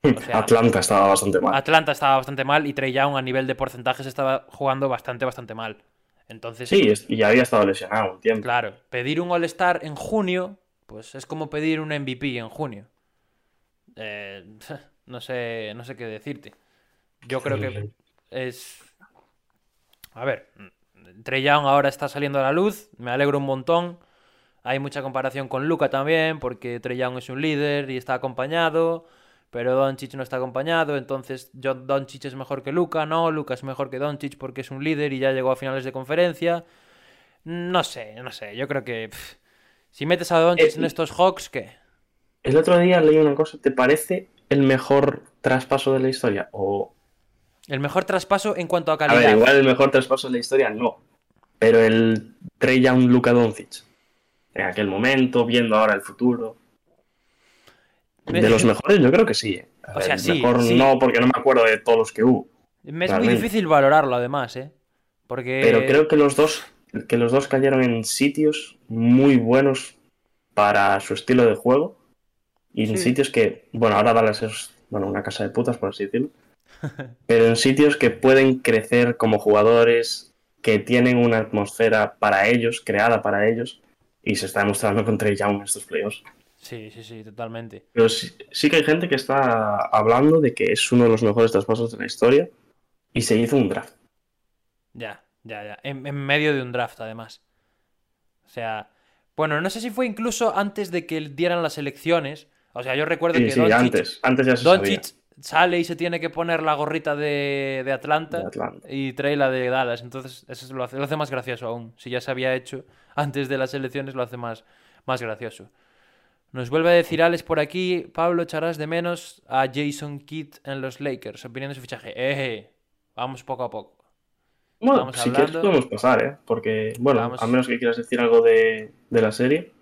O sea, Atlanta estaba bastante mal. Atlanta estaba bastante mal y Trey Young a nivel de porcentajes estaba jugando bastante, bastante mal. Entonces, Sí, y había estado lesionado un tiempo. claro, pedir un All-Star en junio, pues es como pedir un MVP en junio. Eh, (laughs) no sé, no sé qué decirte. Yo creo que es. A ver, Trey Young ahora está saliendo a la luz, me alegro un montón. Hay mucha comparación con Luca también, porque Trey Young es un líder y está acompañado, pero Doncic no está acompañado, entonces Doncic es mejor que Luca, no, Luca es mejor que Doncic porque es un líder y ya llegó a finales de conferencia. No sé, no sé, yo creo que pff, si metes a Doncic Eh, en estos Hawks, ¿qué? El otro día leí una cosa, ¿te parece el mejor traspaso de la historia? O, El mejor traspaso en cuanto a a calidad. ver, igual el mejor traspaso de la historia no. Pero el Trey Young Luka Doncic. En aquel momento, viendo ahora el futuro. De los mejores, yo creo que sí. ¿eh? A O ver, sea, sí, mejor sí. no, porque no me acuerdo de todos los que hubo. Me es muy difícil valorarlo, además, ¿eh? Porque. Pero creo que los dos, que los dos cayeron en sitios muy buenos para su estilo de juego. Y en sitios que, bueno, ahora Dallas es bueno, una casa de putas, por así decirlo. Pero en sitios que pueden crecer como jugadores, que tienen una atmósfera para ellos, creada para ellos. Y se está demostrando con Trey Young en estos playoffs. Sí, sí, sí, totalmente. Pero sí, sí que hay gente que está hablando de que es uno de los mejores traspasos de la historia. Y se hizo un draft. Ya, ya, ya. En, en medio de un draft, además. O sea. Bueno, no sé si fue incluso antes de que dieran las elecciones. O sea, yo recuerdo Sí, que sí, Doncic, antes. Antes ya se sabía. Sale y se tiene que poner la gorrita de, de Atlanta. De Atlanta. y trae la de Dallas. Entonces, eso lo hace, lo hace más gracioso aún. Si ya se había hecho (laughs) antes de las elecciones, lo hace más, más gracioso. Nos vuelve a decir Alex por aquí, Pablo, echarás de menos a Jason Kidd en los Lakers. Opinión de su fichaje. Eh, vamos poco a poco. Bueno, Estamos si quieres podemos pasar, ¿eh? Porque, bueno, Vamos. a menos que quieras decir algo de, de la serie.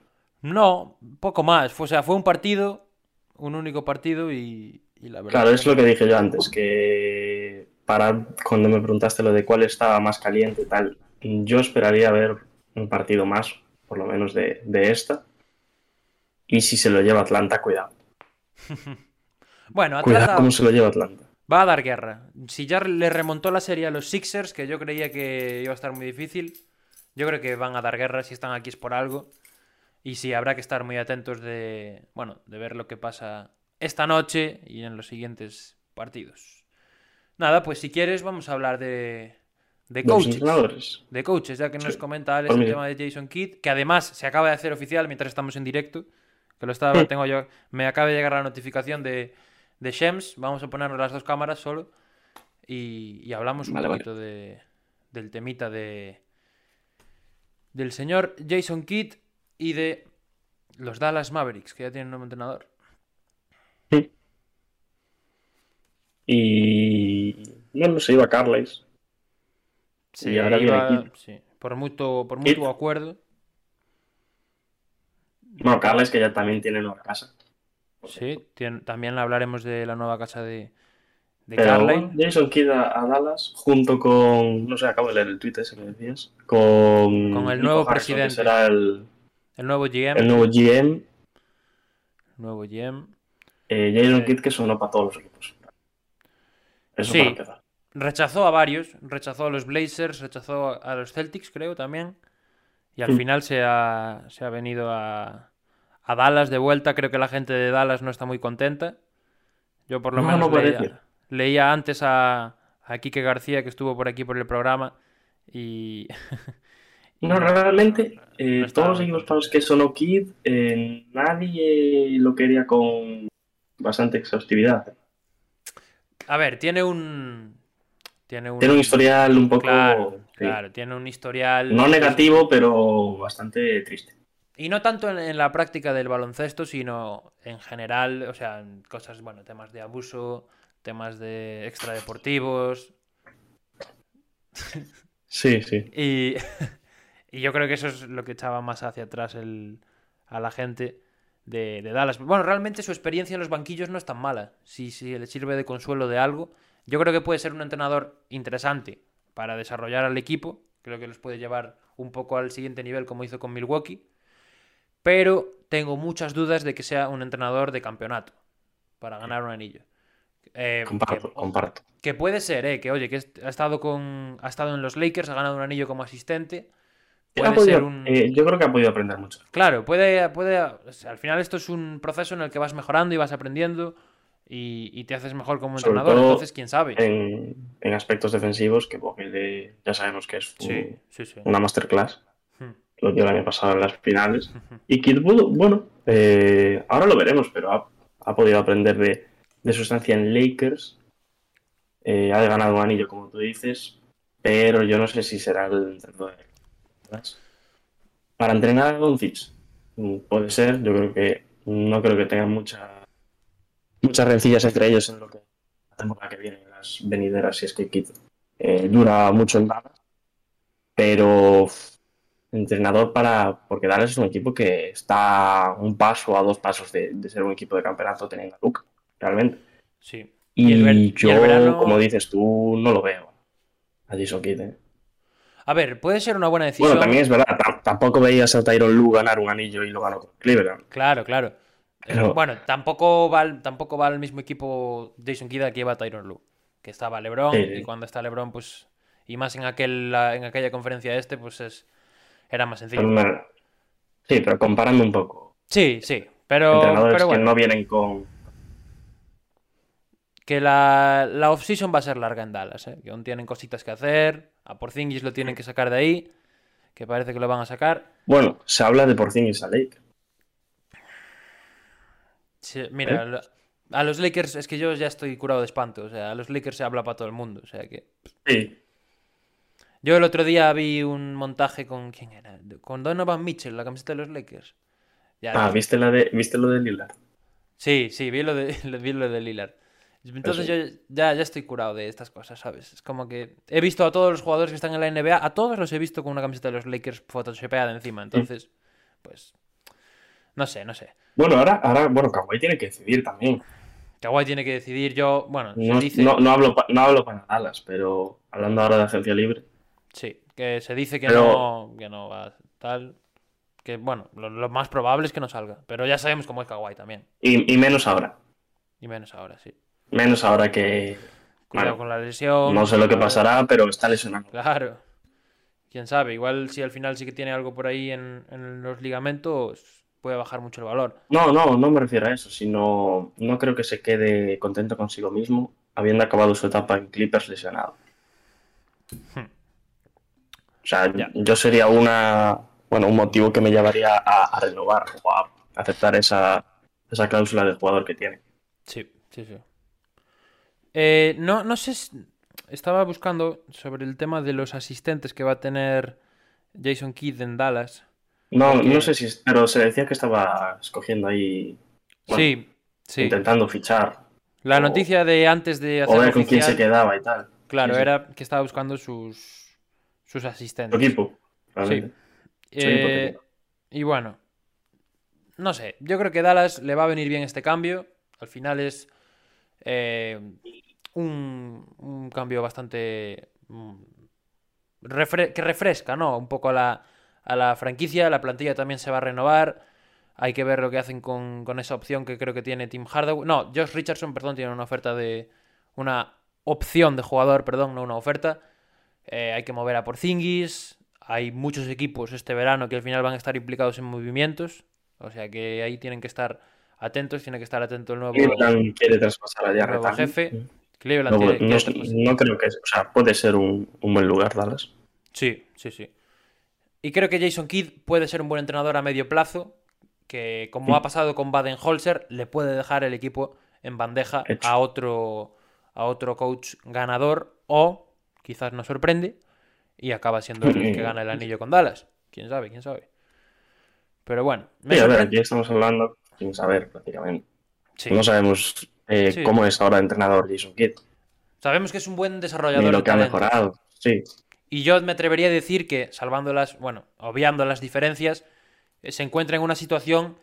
No, poco más. Fue- O sea, fue un partido, un único partido y, y la verdad. Claro, es lo que dije yo antes, que para cuando me preguntaste lo de cuál estaba más caliente y tal, yo esperaría ver un partido más, por lo menos de, de esta. Y si se lo lleva Atlanta, cuidado. (laughs) Bueno, Cuidado Atlanta cómo se lo lleva Atlanta. va a dar guerra. Si ya le remontó la serie a los Sixers, que yo creía que iba a estar muy difícil, yo creo que van a dar guerra si están aquí es por algo. Y sí, habrá que estar muy atentos de, bueno, de ver lo que pasa esta noche y en los siguientes partidos. Nada, pues si quieres vamos a hablar de, de coaches. De coaches, ya que nos comenta Alex el tema de Jason Kidd, que además se acaba de hacer oficial mientras estamos en directo. Que lo estaba, Sí. tengo yo. Me acaba de llegar la notificación de, de Shems. Vamos a ponernos las dos cámaras solo. Y, y hablamos un Vale, vale. poquito de, del temita de. Del señor Jason Kidd y de los Dallas Mavericks, que ya tienen un nuevo entrenador. Y bueno, se iba Carles. Y ahora viene iba- Kidd. sí, por mutuo, por mutuo acuerdo. Bueno, Carles que ya también tiene nueva casa. Sí, tien- también hablaremos de la nueva casa de, de Pero Jason Kidd a, a Dallas, junto con, no sé, acabo de leer el tweet ese que decías, con, Con el nuevo Harrison, presidente. será el, El nuevo GM. el nuevo GM, Nuevo GM. Eh, Jason Eh. Kidd que sonó para todos los equipos. Eso Sí. para empezar. Rechazó a varios. Rechazó a los Blazers, rechazó a los Celtics, creo, también. Y al final se ha, se ha venido a, a Dallas de vuelta. Creo que la gente de Dallas no está muy contenta. Yo por lo No, menos no leía, antes a, a Quique García, que estuvo por aquí por el programa. Y... (laughs) No, realmente, eh, no todos los equipos para los que sonó Kidd, eh, nadie lo quería con bastante exhaustividad. A ver, tiene un... Tiene un, Tiene un historial un poco, Claro, sí, claro, tiene un historial... no negativo, pero bastante triste. Y no tanto en, en la práctica del baloncesto, sino en general, o sea, en cosas, bueno, temas de abuso, temas de extradeportivos. Sí, sí. (laughs) Y, (laughs) y yo creo que eso es lo que echaba más hacia atrás el, a la gente de, de Dallas. Bueno, realmente su experiencia en los banquillos no es tan mala. Si, si le sirve de consuelo de algo, yo creo que puede ser un entrenador interesante para desarrollar al equipo. Creo que los puede llevar un poco al siguiente nivel como hizo con Milwaukee. Pero tengo muchas dudas de que sea un entrenador de campeonato para ganar un anillo. Eh, Comparto, que- comparto. que puede ser, ¿eh? Que oye, que ha estado con. Ha estado en los Lakers, ha ganado un anillo como asistente. Puede podido- ser un. eh, yo creo que ha podido aprender mucho. Claro, puede, puede. o sea, al final esto es un proceso en el que vas mejorando y vas aprendiendo y, y te haces mejor como Sobre entrenador. Entonces, quién sabe. En, en aspectos defensivos, que Bogle ya sabemos que es un- Sí, sí, sí. una masterclass. Hmm. Lo que el año pasado en las finales. Y Kid Bud, bueno, eh, ahora lo veremos, pero ha, ha podido aprender de, de su estancia en Lakers. Eh, ha ganado un anillo, como tú dices, pero yo no sé si será el entrenador Para entrenar a Doncic, mm, puede ser, yo creo que no creo que tenga mucha muchas rencillas entre ellos en lo que la temporada que viene, las venideras, si es que Kid eh, dura mucho en Dallas. Pero entrenador para. Porque Dallas es un equipo que está un paso a dos pasos de, de ser un equipo de campeonato teniendo a Luca, realmente. Sí. Y, el y yo, el verano- como dices tú, no lo veo a Jason Kidd. ¿eh? A ver, puede ser una buena decisión. Bueno, también es verdad, tam- tampoco veías a Tyron Lue ganar un anillo y lo ganó con Cleveland. Claro, claro. Eh, Pero- Bueno, tampoco va, al, tampoco va al mismo equipo Jason Kidd que lleva Tyron Lue. Que estaba LeBron Sí, y cuando está LeBron, pues. Y más en, aquel, en aquella conferencia este, pues es, era más sencillo. Pero Sí, pero comparando un poco. Sí, sí. Pero, entrenadores pero que bueno, no vienen con. que la, la off-season va a ser larga en Dallas, ¿eh? Que aún tienen cositas que hacer. A Porzingis lo tienen que sacar de ahí. Que parece que lo van a sacar. Bueno, se habla de Porzingis a Lake. Sí, mira, ¿Eh? lo- a los Lakers es que yo ya estoy curado de espanto. O sea, a los Lakers se habla para todo el mundo. O sea que. Sí. Yo el otro día vi un montaje con. ¿Quién era? Con Donovan Mitchell, la camiseta de los Lakers. Ya, Ah, ¿viste, la de, ¿viste lo de Lillard? Sí, sí, vi lo de, (laughs) vi lo de Lillard. Entonces Eso. yo ya, ya estoy curado de estas cosas, ¿sabes? Es como que he visto a todos los jugadores que están en la NBA, a todos los he visto con una camiseta de los Lakers photoshopeada encima. Entonces, pues. No sé, no sé. Bueno, ahora, ahora, bueno, Kawhi tiene que decidir también. Kawhi tiene que decidir. Yo, bueno, se No, dice. no, no hablo, pa- no hablo para Dallas, pero hablando ahora de agencia libre. Sí, que se dice que, Pero- no, que no va tal. Que bueno, lo, lo más probable es que no salga. Pero ya sabemos cómo es Kawhi también. Y, y menos ahora. Y menos ahora, sí. Menos ahora que. Cuidado Bueno, con la lesión. No sé lo que pasará, pero está lesionado. Claro. Quién sabe, igual si al final sí que tiene algo por ahí en, en los ligamentos, puede bajar mucho el valor. No, no, no me refiero a eso, sino no creo que se quede contento consigo mismo habiendo acabado su etapa en Clippers lesionado. Hmm. O sea, Ya. yo sería una, bueno, un motivo que me llevaría a, a renovar o a aceptar esa, esa cláusula de jugador que tiene. Sí, sí, sí. Eh, no, no sé, si- estaba buscando sobre el tema de los asistentes que va a tener Jason Kidd en Dallas. No, Porque- no sé si, pero se decía que estaba escogiendo ahí, bueno, Sí, sí. intentando fichar La o- noticia de antes de o hacerlo ver con quién se quedaba y tal. claro, sí, sí. era que estaba buscando sus, sus Su asistentes. equipo, equipo Eh, y bueno, no sé, yo creo que Dallas le va a venir bien este cambio. Al final es eh, un, un cambio bastante mm, refre- que refresca, ¿no? Un poco a la, a la franquicia. La plantilla también se va a renovar. Hay que ver lo que hacen con, con esa opción que creo que tiene Tim Hardaway. No, Josh Richardson, perdón, tiene una oferta de. Una opción de jugador, perdón, no una oferta. Eh, hay que mover a Porzingis. Hay muchos equipos este verano que al final van a estar implicados en movimientos. O sea que ahí tienen que estar atentos. Tiene que estar atento el nuevo, Cleveland quiere traspasar a Jarrett nuevo Allen. jefe. Cleveland No, tiene- no- creo que, o sea, puede ser un, un buen lugar Dallas. Sí, sí, sí. Y creo que Jason Kidd puede ser un buen entrenador a medio plazo, que como Sí. ha pasado con Baden-Holzer, le puede dejar el equipo en bandeja Hecho. a otro, a otro coach ganador o quizás nos sorprende y acaba siendo el que (laughs) gana el anillo con Dallas. Quién sabe, quién sabe. Pero bueno, me Sí, a ver, aquí estamos hablando sin saber prácticamente. Sí. No sabemos eh, Sí. cómo es ahora entrenador Jason Kidd, Sabemos que es un buen ni desarrollador lo de que ha mejorado. Sí, Y yo me atrevería a decir que, salvando las, bueno, obviando las diferencias, eh, se encuentra en una situación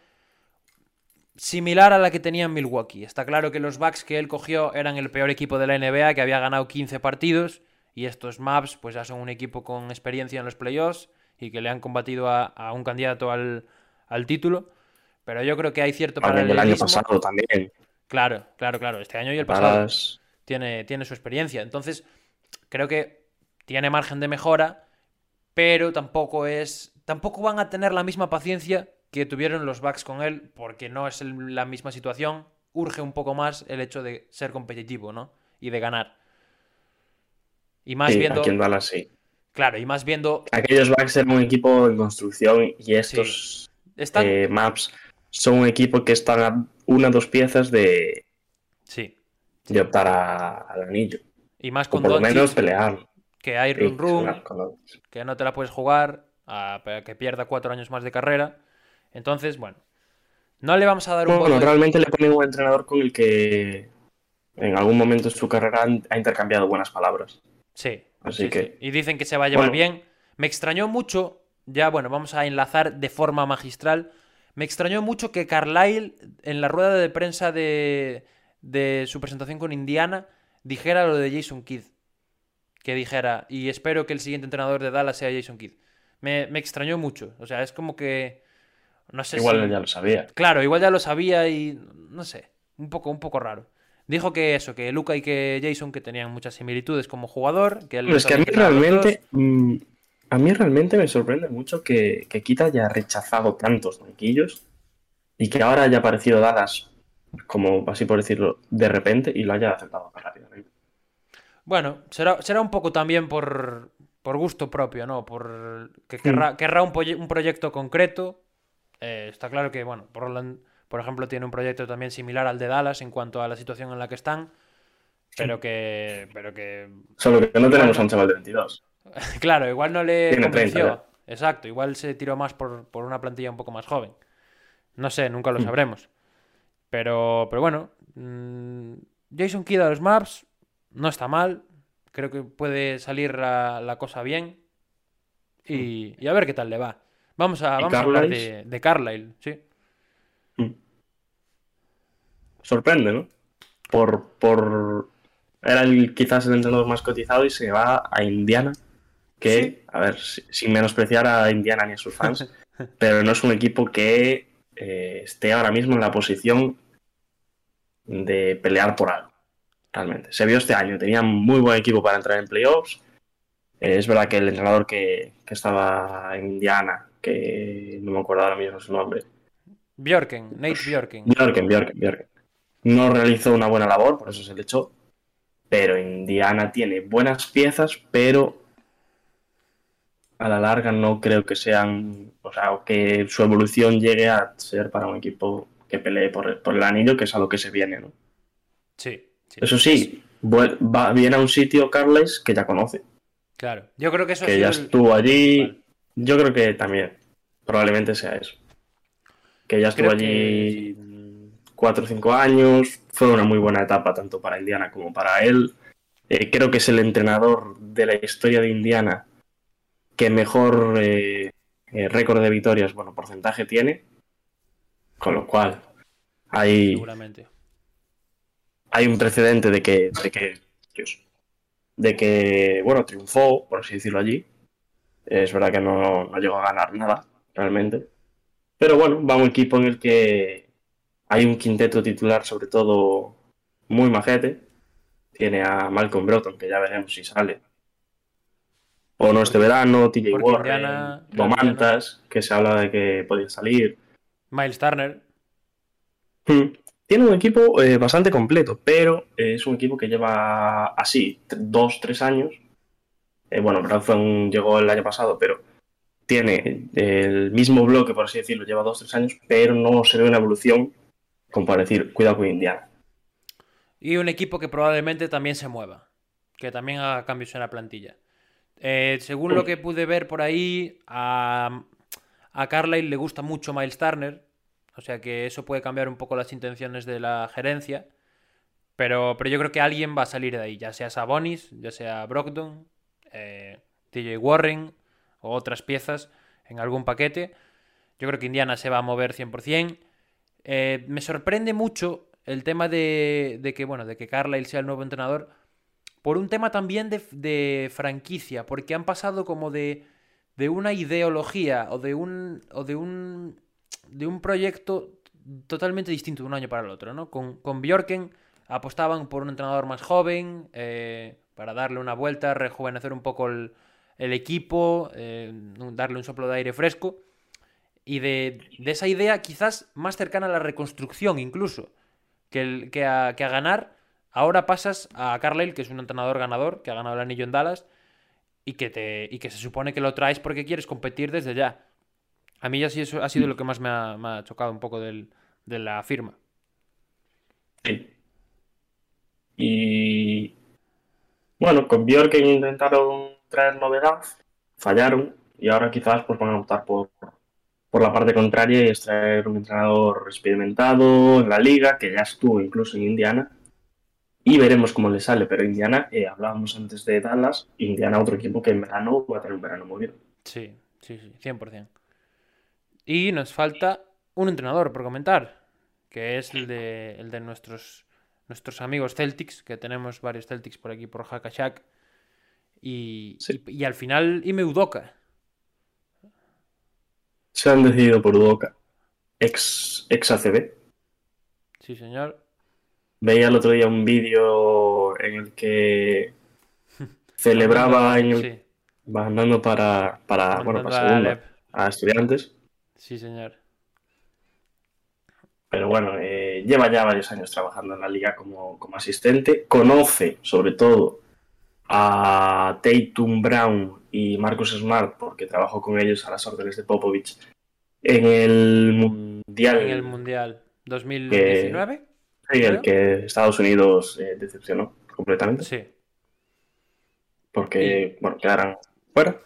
similar a la que tenía en Milwaukee. Está claro que los Bucks que él cogió eran el peor equipo de la NBA, que había ganado 15 partidos, y estos Maps pues ya son un equipo con experiencia en los playoffs y que le han combatido a, a un candidato al, al título. Pero yo creo que hay cierto también el año paralelismo. pasado también. Claro, claro, claro. Este año y el pasado tiene, tiene su experiencia. Entonces, creo que tiene margen de mejora, pero tampoco es. Tampoco van a tener la misma paciencia que tuvieron los Bucks con él, porque no es el- la misma situación. Urge un poco más el hecho de ser competitivo, ¿no? Y de ganar. Y más sí, viendo. aquí en Dallas sí. Claro, y más viendo. Aquellos Bucks eran un equipo en construcción y estos Están. eh, Maps son un equipo que están una o dos piezas de, Sí. de optar a- al anillo. Y más O con por lo menos pelear. que hay run run. que no te la puedes jugar, a, que pierda cuatro años más de carrera. Entonces, bueno, No le vamos a dar un Bueno, voto de- realmente le ponen un entrenador con el que en algún momento de su carrera ha intercambiado buenas palabras. Sí. Así sí, que- sí. Y dicen que se va a llevar Bueno. bien. Me extrañó mucho, ya bueno, vamos a enlazar de forma magistral. Me extrañó mucho que Carlyle en la rueda de prensa de, de su presentación con Indiana dijera lo de Jason Kidd. Que dijera, y espero que el siguiente entrenador de Dallas sea Jason Kidd. Me, me extrañó mucho. O sea, es como que. No sé Igual si- ya lo sabía. Claro, igual ya lo sabía y no sé, un poco, un poco raro. Dijo que eso, que Luca y que Jason que tenían muchas similitudes como jugador, que él Pero es que a mí realmente, a mí realmente me sorprende mucho que, que Kita haya rechazado tantos banquillos y que ahora haya aparecido Dallas, como así por decirlo, de repente y lo haya aceptado tan rápidamente. Bueno, será, será un poco también por, por gusto propio, ¿no? Por que querrá, querrá un, poye- un proyecto concreto. Eh, está claro que, bueno, Portland, por ejemplo, tiene un proyecto también similar al de Dallas en cuanto a la situación en la que están, pero que, pero que Solo que no tenemos a un chaval de 22. (laughs) Claro, igual no le Tiene convenció. 30 Exacto, igual se tiró más por, por una plantilla un poco más joven. No sé, nunca lo Hmm. sabremos. Pero, pero bueno, mm, Jason Kidd a los Maps no está mal. Creo que puede salir la, la cosa bien. Y, y a ver qué tal le va. Vamos a, ¿Y vamos a hablar de, de Carlisle, sí. Sorprende, ¿no? Por, por... Era el, quizás el entrenador más cotizado y se va a Indiana, que, Sí. a ver, si- sin menospreciar a Indiana ni a sus fans, (laughs) pero no es un equipo que eh, esté ahora mismo en la posición de pelear por algo. Realmente. Se vio este año, tenía muy buen equipo para entrar en playoffs. Eh, es verdad que el entrenador que, que estaba en Indiana, que no me acuerdo ahora mismo su nombre, Bjorken, Nate Bjorken. Bjorken, Bjorken, Bjorken. No realizó una buena labor, por eso se le echó. Pero Indiana tiene buenas piezas, pero a la larga no creo que sean, o sea, que su evolución llegue a ser para un equipo que pelee por el, por el anillo, que es a lo que se viene, ¿no? Sí, sí. Eso sí, va, viene a un sitio Carles que ya conoce, Claro. Yo creo que eso que ya el- estuvo allí. Vale. Yo creo que también, probablemente sea eso. Que ya estuvo Creo que allí cuatro o cinco años. Fue una muy buena etapa tanto para Indiana como para él. Eh, creo que es el entrenador de la historia de Indiana que mejor eh, eh, récord de victorias, bueno, porcentaje tiene. Con lo cual, hay, seguramente. hay un precedente de que, de que, Dios, de que, bueno, triunfó, por así decirlo allí. Es verdad que no, no llegó a ganar nada, realmente. Pero bueno, va un equipo en el que hay un quinteto titular, sobre todo, muy majete. Tiene a Malcolm Broughton, que ya veremos si sale. O no este verano, TJ Warren, Indiana- Domantas, que se habla de que podía salir. Miles Turner. Hmm. Tiene un equipo eh, bastante completo, pero eh, es un equipo que lleva así dos, tres años. Eh, bueno, Bradford llegó el año pasado, pero tiene el mismo bloque, por así decirlo, lleva dos, tres años, pero no se ve una evolución como para decir, cuidado con Indiana. Y un equipo que probablemente también se mueva. Que también haga cambios en la plantilla. Eh, según lo que pude ver por ahí, a, a Carlisle le gusta mucho Miles Turner. O sea que eso puede cambiar un poco las intenciones de la gerencia. Pero, pero yo creo que alguien va a salir de ahí. Ya sea Sabonis, ya sea Brogdon, eh, TJ Warren o otras piezas en algún paquete. Yo creo que Indiana se va a mover 100%. Eh, me sorprende mucho el tema de, de que, bueno, de que Carlisle sea el nuevo entrenador por un tema también de, franquicia, porque han pasado como de, de una ideología o de un, o de un, de un proyecto totalmente distinto de un año para el otro, ¿no? Con, con Bjorken apostaban por un entrenador más joven, eh, para darle una vuelta, rejuvenecer un poco el, el equipo, eh, darle un soplo de aire fresco y de, de, esa idea quizás más cercana a la reconstrucción incluso que, el, que, a, que, a, ganar. Ahora pasas a Carlisle, que es un entrenador ganador, que ha ganado el anillo en Dallas y que, te, y que se supone que lo traes porque quieres competir desde ya. A mí ya sí eso ha sido lo que más me ha, me ha chocado un poco del, de la firma. Sí. Y bueno, con Bjorken intentaron traer novedad, fallaron y ahora quizás pues van a optar por por la parte contraria y extraer un entrenador experimentado en la liga, que ya estuvo incluso en Indiana. Y veremos cómo le sale, pero Indiana, eh, hablábamos antes de Dallas, Indiana otro equipo que en verano va a tener un verano muy bien. Sí, sí, sí, 100%. Y nos falta un entrenador por comentar, que es el de, el de nuestros, nuestros amigos Celtics, que tenemos varios Celtics por aquí, por Hakashak. Y, Sí. y, y al final, Ime Udoka. Se han decidido por Udoka, ex, ex ACB. Sí, señor. Veía el otro día un vídeo en el que (laughs) celebraba en el, Sí, va andando para, para, bueno, para a segunda Alep. a estudiantes. Sí, señor. Pero bueno, eh, lleva ya varios años trabajando en la liga como, como asistente. Conoce, sobre todo, a Tatum Brown y Marcus Smart, porque trabajó con ellos a las órdenes de Popovich en el Mundial, En el Mundial 2019. Sí, el que Estados Unidos eh, decepcionó completamente, Sí. porque, bueno, quedaron fuera.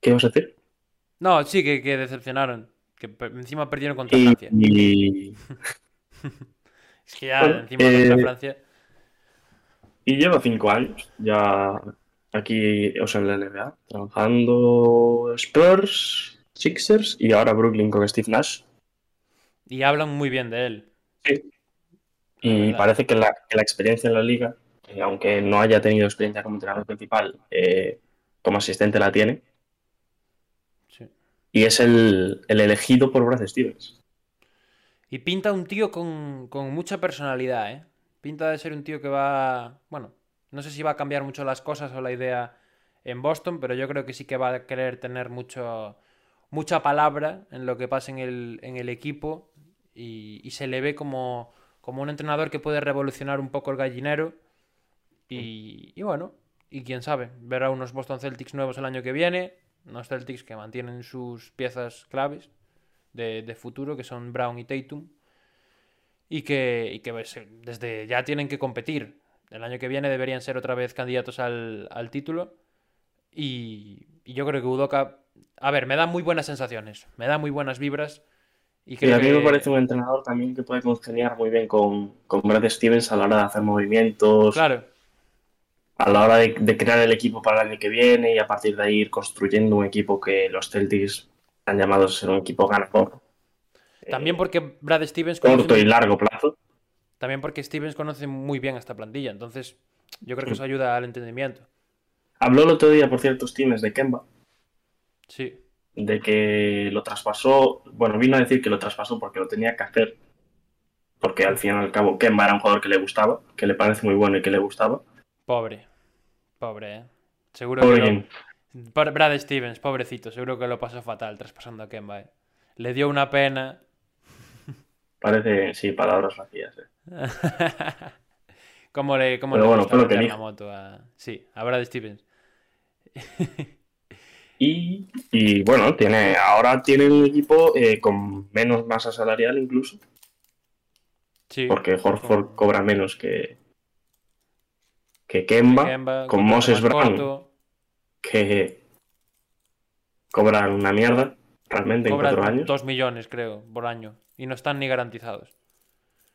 ¿Qué ibas a decir? No, sí, que, que decepcionaron. Que encima perdieron contra Y, Francia. y- (laughs) Es que ya, Bueno, encima contra eh, Francia. Y lleva cinco años ya aquí, o sea, en la NBA, trabajando Spurs, Sixers y ahora Brooklyn con Steve Nash. Y hablan muy bien de él. Y verdad. parece que la, que la experiencia en la liga, eh, aunque no haya tenido experiencia como entrenador principal, eh, como asistente la tiene. Sí. Y es el, el elegido por Brad Stevens. Y pinta un tío con, con mucha personalidad, ¿eh? Pinta de ser un tío que va... Bueno, no sé si va a cambiar mucho las cosas o la idea en Boston, pero yo creo que sí que va a querer tener mucho, mucha palabra en lo que pasa en el, en el equipo y, se le ve como, como un entrenador que puede revolucionar un poco el gallinero y, bueno, y quién sabe, ver a unos Boston Celtics nuevos el año que viene, unos Celtics que mantienen sus piezas claves de, futuro, que son Brown y Tatum, y que, pues, desde ya tienen que competir. El año que viene deberían ser otra vez candidatos al, título. Y, y yo creo que Udoka, a ver, me da muy buenas sensaciones, me da muy buenas vibras. Y a mí me parece un entrenador también que puede congeniar muy bien con, con Brad Stevens a la hora de hacer movimientos, Claro, a la hora de, de crear el equipo para el año que viene y a partir de ahí ir construyendo un equipo que los Celtics han llamado a ser un equipo ganador. también porque Brad Stevens Corto conoce, y largo plazo. también porque Stevens conoce muy bien a esta plantilla. Entonces, yo creo que Mm. eso ayuda al entendimiento. Habló el otro día, por cierto, Stevens de Kemba, Sí, de que lo traspasó, bueno, vino a decir que lo traspasó porque lo tenía que hacer, porque al fin y al cabo Kemba era un jugador que le gustaba, que le parece muy bueno y que le gustaba. pobre. Pobre, ¿eh? Seguro Pobre que lo- Brad Stevens, pobrecito, seguro que lo pasó fatal traspasando a Kemba. ¿eh? Le dio una pena. (laughs) Parece, sí, palabras vacías. eh. (laughs) ¿Cómo le, cómo Pero le bueno, gusta que la moto a... Sí, a Brad Stevens. (laughs) Y, y, bueno, tiene, ahora tiene un equipo eh, con menos masa salarial incluso, Sí, porque Horford cobra menos que, que Kemba, Kemba, con Moses Brown. corto, que cobran una mierda realmente en cuatro años. dos millones, creo, por año. Y no están ni garantizados.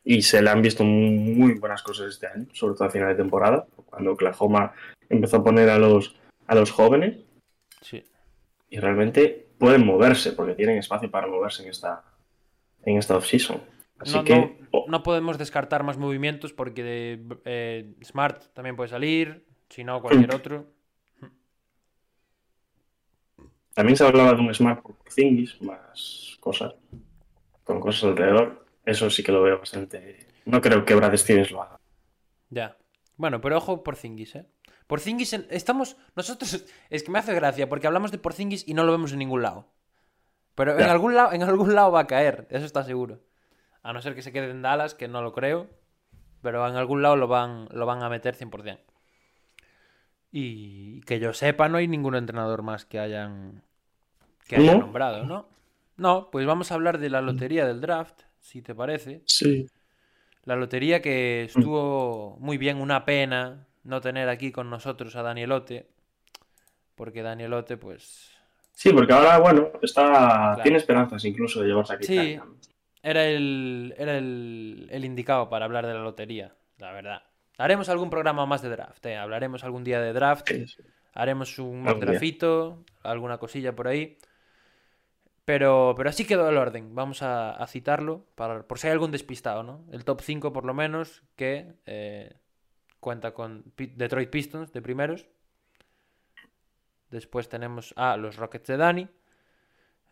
Y se le han visto muy buenas cosas este año, sobre todo a final de temporada, cuando Oklahoma empezó a poner a los, a los jóvenes Sí. Y realmente pueden moverse, porque tienen espacio para moverse en esta, en esta offseason. Así No, que no- oh, no podemos descartar más movimientos porque eh, Smart también puede salir, si no cualquier otro. también se hablaba de un Smart por Porzingis, más cosas, con cosas alrededor. Eso sí que lo veo bastante. No creo que Brad Stevens lo haga. Ya. Bueno, pero ojo por Zingis, ¿eh? Por Zingis estamos. Nosotros. (laughs) Es que me hace gracia porque hablamos de Porzingis y no lo vemos en ningún lado. Pero en algún lado, en algún lado va a caer, eso está seguro. A no ser que se quede en Dallas, que no lo creo. Pero en algún lado lo van, lo van a meter 100%. Y que yo sepa, no hay ningún entrenador más que hayan, que hayan ¿No? nombrado, ¿no? No, pues vamos a hablar de la lotería del draft, si te parece. Sí. La lotería que estuvo muy bien, una pena no tener aquí con nosotros a Danielote, porque Danielote, pues, Sí, porque ahora, bueno, está tiene esperanzas incluso de llevarse aquí. Sí, era, el, era el, el, indicado para hablar de la lotería, la verdad. Haremos algún programa más de draft, ¿eh? hablaremos algún día de draft, haremos un grafito, alguna cosilla por ahí. Pero, pero así quedó el orden. Vamos a, citarlo para, por si hay algún despistado, ¿no? El top 5 por lo menos que eh, cuenta con Detroit Pistons de primeros. Después tenemos a los Rockets de Dani.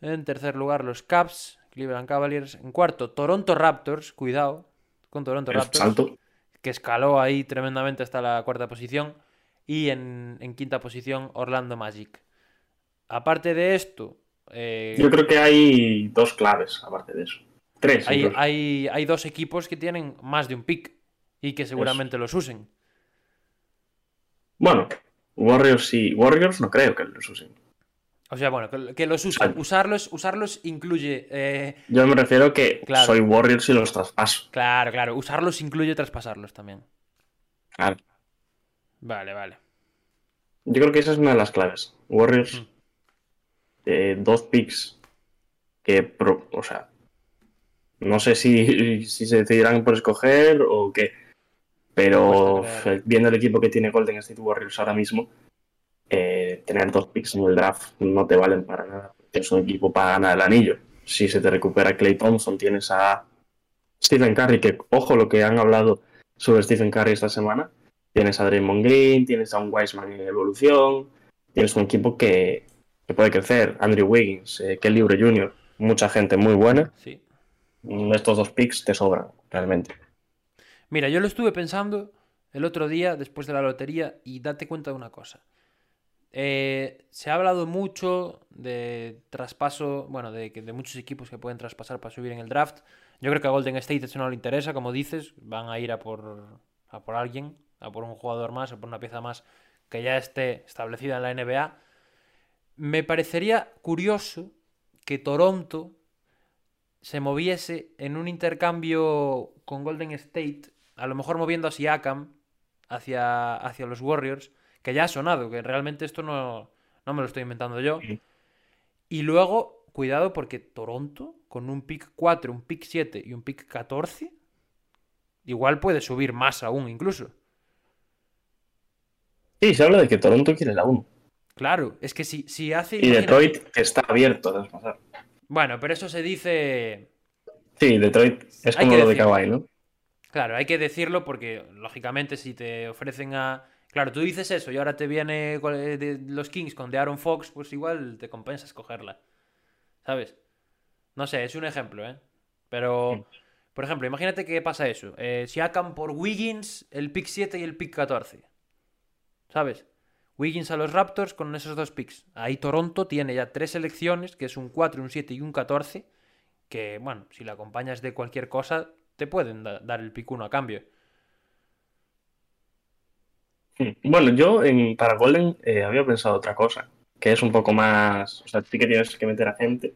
En tercer lugar los Caps, Cleveland Cavaliers. En cuarto Toronto Raptors, cuidado con Toronto Raptors. Que escaló ahí tremendamente hasta la cuarta posición. Y en, en quinta posición Orlando Magic. Aparte de esto, eh, Yo creo que hay dos claves, aparte de eso. Tres. Hay, hay, hay, dos equipos que tienen más de un pick y que seguramente los usen. Bueno, Warriors sí. Warriors no creo que los usen. O sea, bueno, que, los usen. Usarlos, usarlos incluye. Eh, Yo me refiero que soy Warriors y los traspaso. Claro, claro. Usarlos incluye traspasarlos también. Claro. Vale, vale. Yo creo que esa es una de las claves. Warriors. Mm. Eh, dos picks que, o sea, no sé (laughs) si, se decidirán por escoger o qué, pero viendo el equipo que tiene Golden State Warriors ahora mismo, eh, tener dos picks en el draft no te valen para nada. Es un equipo para ganar el anillo. Si se te recupera Clay Thompson, tienes a Stephen Curry, que ojo lo que han hablado sobre Stephen Curry esta semana. Tienes a Draymond Green, tienes a un Wiseman en evolución, tienes un equipo que, puede crecer. Andrew Wiggins, eh, Kelly Oubre Jr., mucha gente muy buena. Sí. Mm, estos dos picks te sobran, realmente. Mira, yo lo estuve pensando el otro día después de la lotería y date cuenta de una cosa. Eh, se ha hablado mucho de traspaso, bueno, de, de muchos equipos que pueden traspasar para subir en el draft. Yo creo que a Golden State eso no le interesa, como dices, van a ir a por, a por alguien, a por un jugador más, a por una pieza más que ya esté establecida en la NBA me parecería curioso que Toronto se moviese en un intercambio con Golden State, a lo mejor moviendo a Siakam hacia, hacia los Warriors, que ya ha sonado, que realmente esto no, no me lo estoy inventando yo. Y luego, cuidado porque Toronto, con un pick 4, un pick 7 y un pick 14, igual puede subir más aún incluso. Sí, se habla de que Toronto quiere la 1. Claro, es que si, si hace. Y Detroit está abierto a traspasar. Bueno, pero eso se dice. Sí, Detroit es como lo de Kawhi, ¿no? Claro, hay que decirlo porque, lógicamente, si te ofrecen a. Claro, tú dices eso y ahora te viene eh, los Kings con de Aaron Fox, pues igual te compensa escogerla. ¿Sabes? No sé, es un ejemplo, ¿eh? Pero, por ejemplo, imagínate que pasa eso. Eh, si hacan por Wiggins el pick 7 y el pick 14. ¿Sabes? Wiggins a los Raptors con esos dos picks. Ahí Toronto tiene ya tres selecciones, que es un 4, un 7 y un 14, que, bueno, si la acompañas de cualquier cosa, te pueden dar el pick 1 a cambio. Bueno, yo en, para Golden eh, había pensado otra cosa, que es un poco más, o sea, sí que tienes que meter a gente,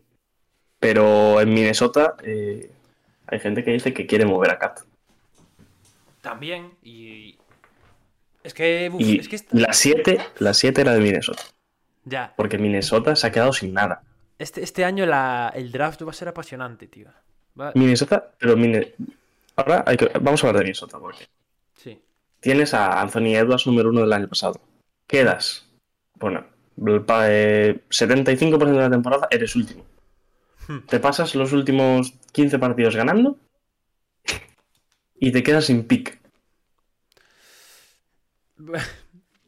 pero en Minnesota eh, hay gente que dice que quiere mover a Cat. También, y, es que, la 7 la siete era de Minnesota. Ya. Porque Minnesota se ha quedado sin nada. Este, este año el draft va a ser apasionante, tío. Minnesota, pero ahora hay que... vamos a hablar de Minnesota porque sí. tienes a Anthony Edwards número uno del año pasado. Quedas, bueno, 75% de la temporada eres último. Hmm. Te pasas los últimos 15 partidos ganando y te quedas sin pick. (laughs)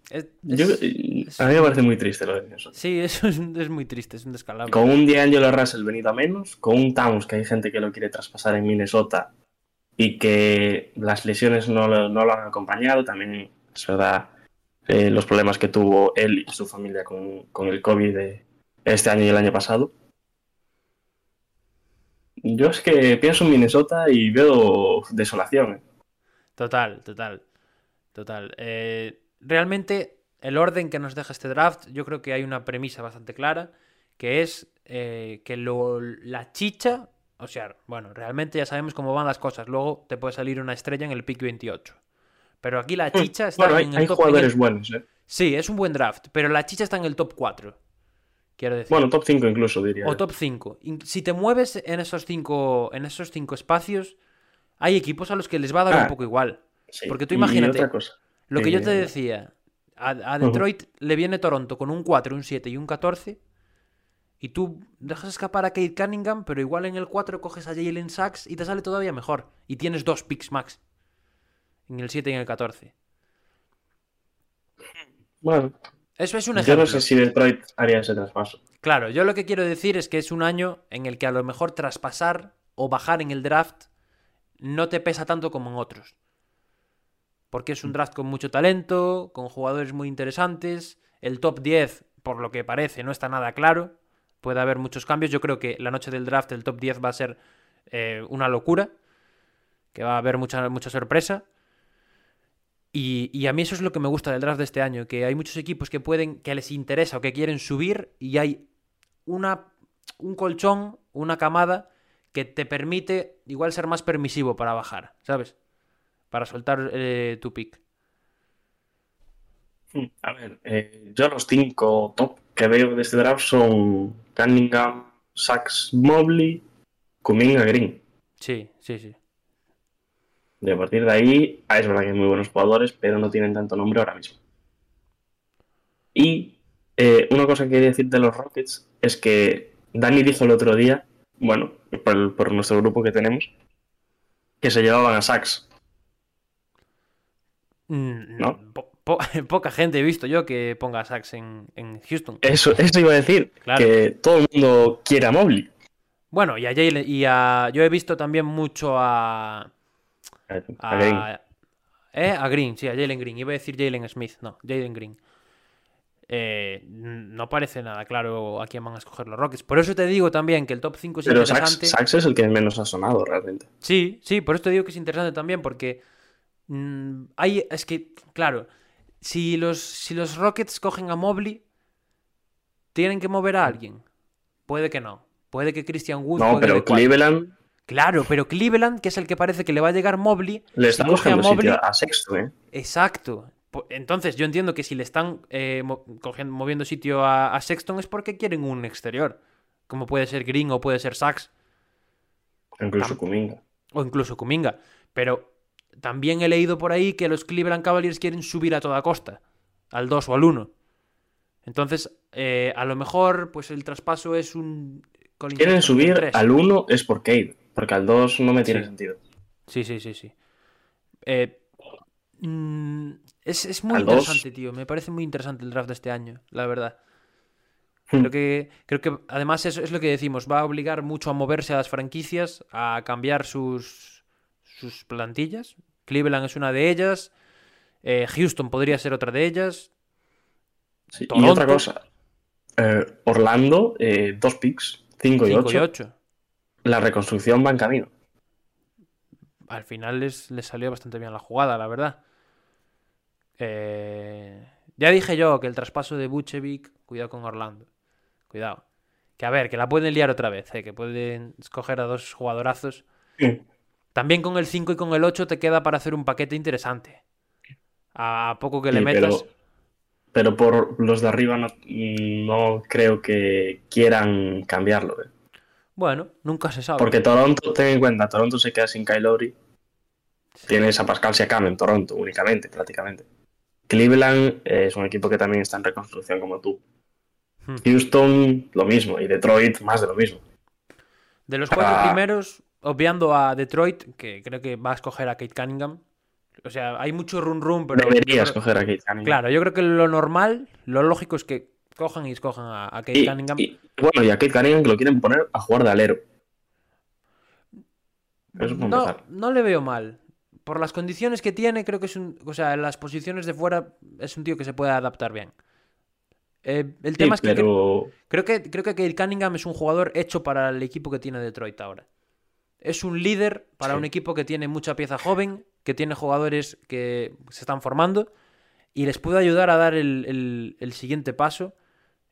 a mí me parece muy triste lo de Minnesota. Sí, eso es, muy triste, es un descalabro. Con un D'Angelo Russell venido a menos, con un Towns que hay gente que lo quiere traspasar en Minnesota y que las lesiones no, lo han acompañado, también es verdad eh, los problemas que tuvo él y su familia con, el COVID de este año y el año pasado. Yo es que pienso en Minnesota y veo desolación. Eh. Total, total. Total. Eh, realmente, el orden que nos deja este draft, yo creo que hay una premisa bastante clara, que es eh, que la chicha, o sea, bueno, realmente ya sabemos cómo van las cosas. Luego te puede salir una estrella en el pick 28. Pero aquí la hmm. chicha está en el hay jugadores buenos, ¿eh? Sí, es un buen draft, pero la chicha está en el top 4. quiero decir. Bueno, top 5 incluso, diría. O top 5. Si te mueves en esos cinco, en esos cinco espacios, hay equipos a los que les va a dar Ah, un poco igual. Sí. porque tú Y imagínate, otra cosa. Lo que yo te Eh, decía, a, a Detroit le viene Toronto con un 4, un 7 y un 14. Y tú dejas escapar a Kate Cunningham, pero igual en el 4 coges a Jalen Sachs y te sale todavía mejor. Y tienes dos picks max. En el 7 y en el 14. Bueno, Eso es un yo ejemplo. no sé si Detroit haría ese traspaso. Claro, yo lo que quiero decir es que es un año en el que a lo mejor traspasar o bajar en el draft no te pesa tanto como en otros. Porque es un draft con mucho talento, con jugadores muy interesantes. El top 10, por lo que parece, no está nada claro. Puede haber muchos cambios. Yo creo que la noche del draft el top 10 va a ser eh, una locura. Que va a haber mucha, mucha sorpresa. Y, y a mí eso es lo que me gusta del draft de este año, que hay muchos equipos que pueden, que les interesa o que quieren subir y hay una, un colchón, una camada que te permite igual ser más permisivo para bajar, ¿sabes? Para soltar eh, tu pick. Hmm, A ver, eh, yo los cinco top que veo de este draft son Cunningham, Sachs, Mobley, Kuminga, Green. Sí, sí, sí. De a partir de ahí, ah, es verdad que hay muy buenos jugadores, pero no tienen tanto nombre ahora mismo. Y eh, una cosa que quería decir de los Rockets es que Dani dijo el otro día, bueno, por, el- por nuestro grupo que tenemos, que se llevaban a Sachs. Mm, ¿No? po- po- (laughs) poca gente he visto yo que ponga Sachs en, en Houston. Eso, eso iba a decir, Claro. que todo el mundo quiere a Mobley. Bueno, y a Jalen, y a. Yo he visto también mucho a. A Green. ¿eh? a Green, sí, a Jalen Green. Iba a decir Jalen Smith, no, Jalen Green. Eh, no parece nada claro a quién van a escoger los Rockets. Por eso te digo también que el top 5 es Pero Sachs, interesante. Sachs es el que menos ha sonado realmente. Sí, sí, por eso te digo que es interesante también, porque mm, hay, es que, claro, si los, si los Rockets cogen a Mobley, tienen que mover a alguien. Puede que no. Puede que Christian Wood No, pero. Cleveland Claro, pero Cleveland, que es el que parece que le va a llegar Mobley, le si está coge a cogiendo Mobley, sitio a Sexto, ¿eh? Exacto. Entonces, yo entiendo que si le están eh, cogiendo- moviendo sitio a, a Sexton es porque quieren un exterior. Como puede ser Green o puede ser Sachs Incluso Tam- Kuminga. o incluso Kuminga. Pero también he leído por ahí que los Cleveland Cavaliers quieren subir a toda costa. Al 2 o al 1. Entonces, eh, a lo mejor, pues el traspaso es un. Colin Quieren subir al 1 es por Cade, porque al 2 no me tiene Sí. sentido. Sí, sí, sí, sí. Eh, mm, es, es muy Al dos. interesante, tío. Me parece muy interesante el draft de este año, la verdad. Hmm. Creo que, creo que además eso es lo que decimos, va a obligar mucho a moverse a las franquicias, a cambiar sus, sus plantillas. Cleveland es una de ellas. eh, Houston podría ser otra de ellas. Sí, Y otra cosa, eh, Orlando, eh, dos picks, 5 y 5 y 8. 8. La reconstrucción va en camino. Al final les, les salió bastante bien la jugada, la verdad. Ya dije yo que el traspaso de Buchevic, cuidado con Orlando. Cuidado. Que a ver, que la pueden liar otra vez, que pueden escoger a dos jugadorazos. Sí. También con el 5 y con el 8 te queda para hacer un paquete interesante. A poco que le Sí, metas. pero, pero por los de arriba no, no creo que quieran cambiarlo. ¿eh? Bueno, nunca se sabe. Porque Toronto, ten en cuenta, Toronto se queda sin Kyle Lowry. Tienes a Pascal Siakam en Toronto únicamente, prácticamente. Cleveland eh, es un equipo que también está en reconstrucción como tú. Hmm. Houston, lo mismo. Y Detroit, más de lo mismo. De los cuatro Ah. primeros, obviando a Detroit, que creo que va a escoger a Kate Cunningham. O sea, hay mucho run run, pero. yo Deberías creo- coger a Kate Cunningham. Claro, yo creo que lo normal, lo lógico es que cojan y escojan a, a Kate Y, Cunningham. y- bueno, y a Kate Cunningham que lo quieren poner a jugar de alero. Eso no, no le veo mal. Por las condiciones que tiene, creo que es un. O sea, en las posiciones de fuera es un tío que se puede adaptar bien. Eh, el Sí, tema es que pero creo que creo que Kate Cunningham es un jugador hecho para el equipo que tiene Detroit ahora. Es un líder para Sí. un equipo que tiene mucha pieza joven, que tiene jugadores que se están formando y les puede ayudar a dar el, el- el siguiente paso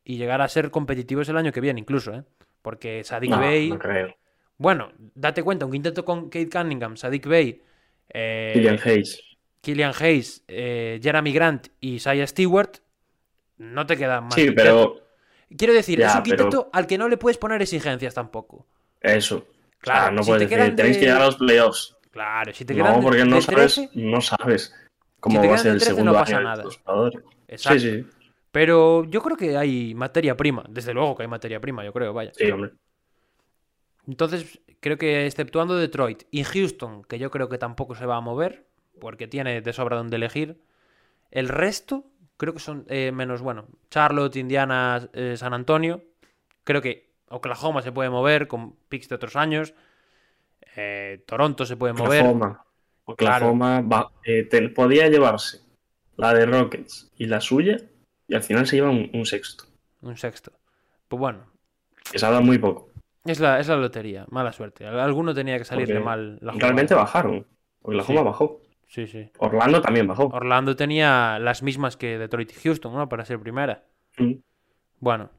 y llegar a ser competitivos el año que viene, incluso, ¿eh? Porque Sadik no, Bey. no creo. Bueno, date cuenta, un quinteto con Kate Cunningham, Sadik Bey, eh, Killian Hayes. Killian Hayes, eh, Jeremy Grant y Saya Stewart, no te quedan más. Sí, pero Quiero decir, Ya, es un pero- quinteto al que no le puedes poner exigencias tampoco. Eso. Claro, no si puedes te decir, quedan tenéis de- que llegar a los playoffs. Claro, si te quedan No, de- porque no de sabes, 13, no sabes Si cómo te va a ser de el 13 no segundo pasa año de nada. jugadores. Exacto. Sí, sí, Pero yo creo que hay materia prima. Desde luego que hay materia prima, yo creo, vaya. sí, hombre. Entonces, creo que exceptuando Detroit y Houston, que yo creo que tampoco se va a mover, porque tiene de sobra donde elegir, el resto creo que son eh, menos, bueno, Charlotte, Indiana, eh, San Antonio. Creo que Oklahoma se puede mover con picks de otros años. eh, Toronto se puede mover. Oklahoma. Oklahoma va- eh, te- podía llevarse la de Rockets y la suya, y al final se lleva un, un sexto. Un sexto. Pues bueno, Que se ha dado muy poco. es la, es la lotería. Mala suerte. Al- Alguno tenía que salirle Porque mal la. Realmente bajaron. Oklahoma Sí. bajó. Sí, sí. Orlando también bajó. Orlando tenía las mismas que Detroit y Houston, ¿no? Para ser primera. Mm. Bueno,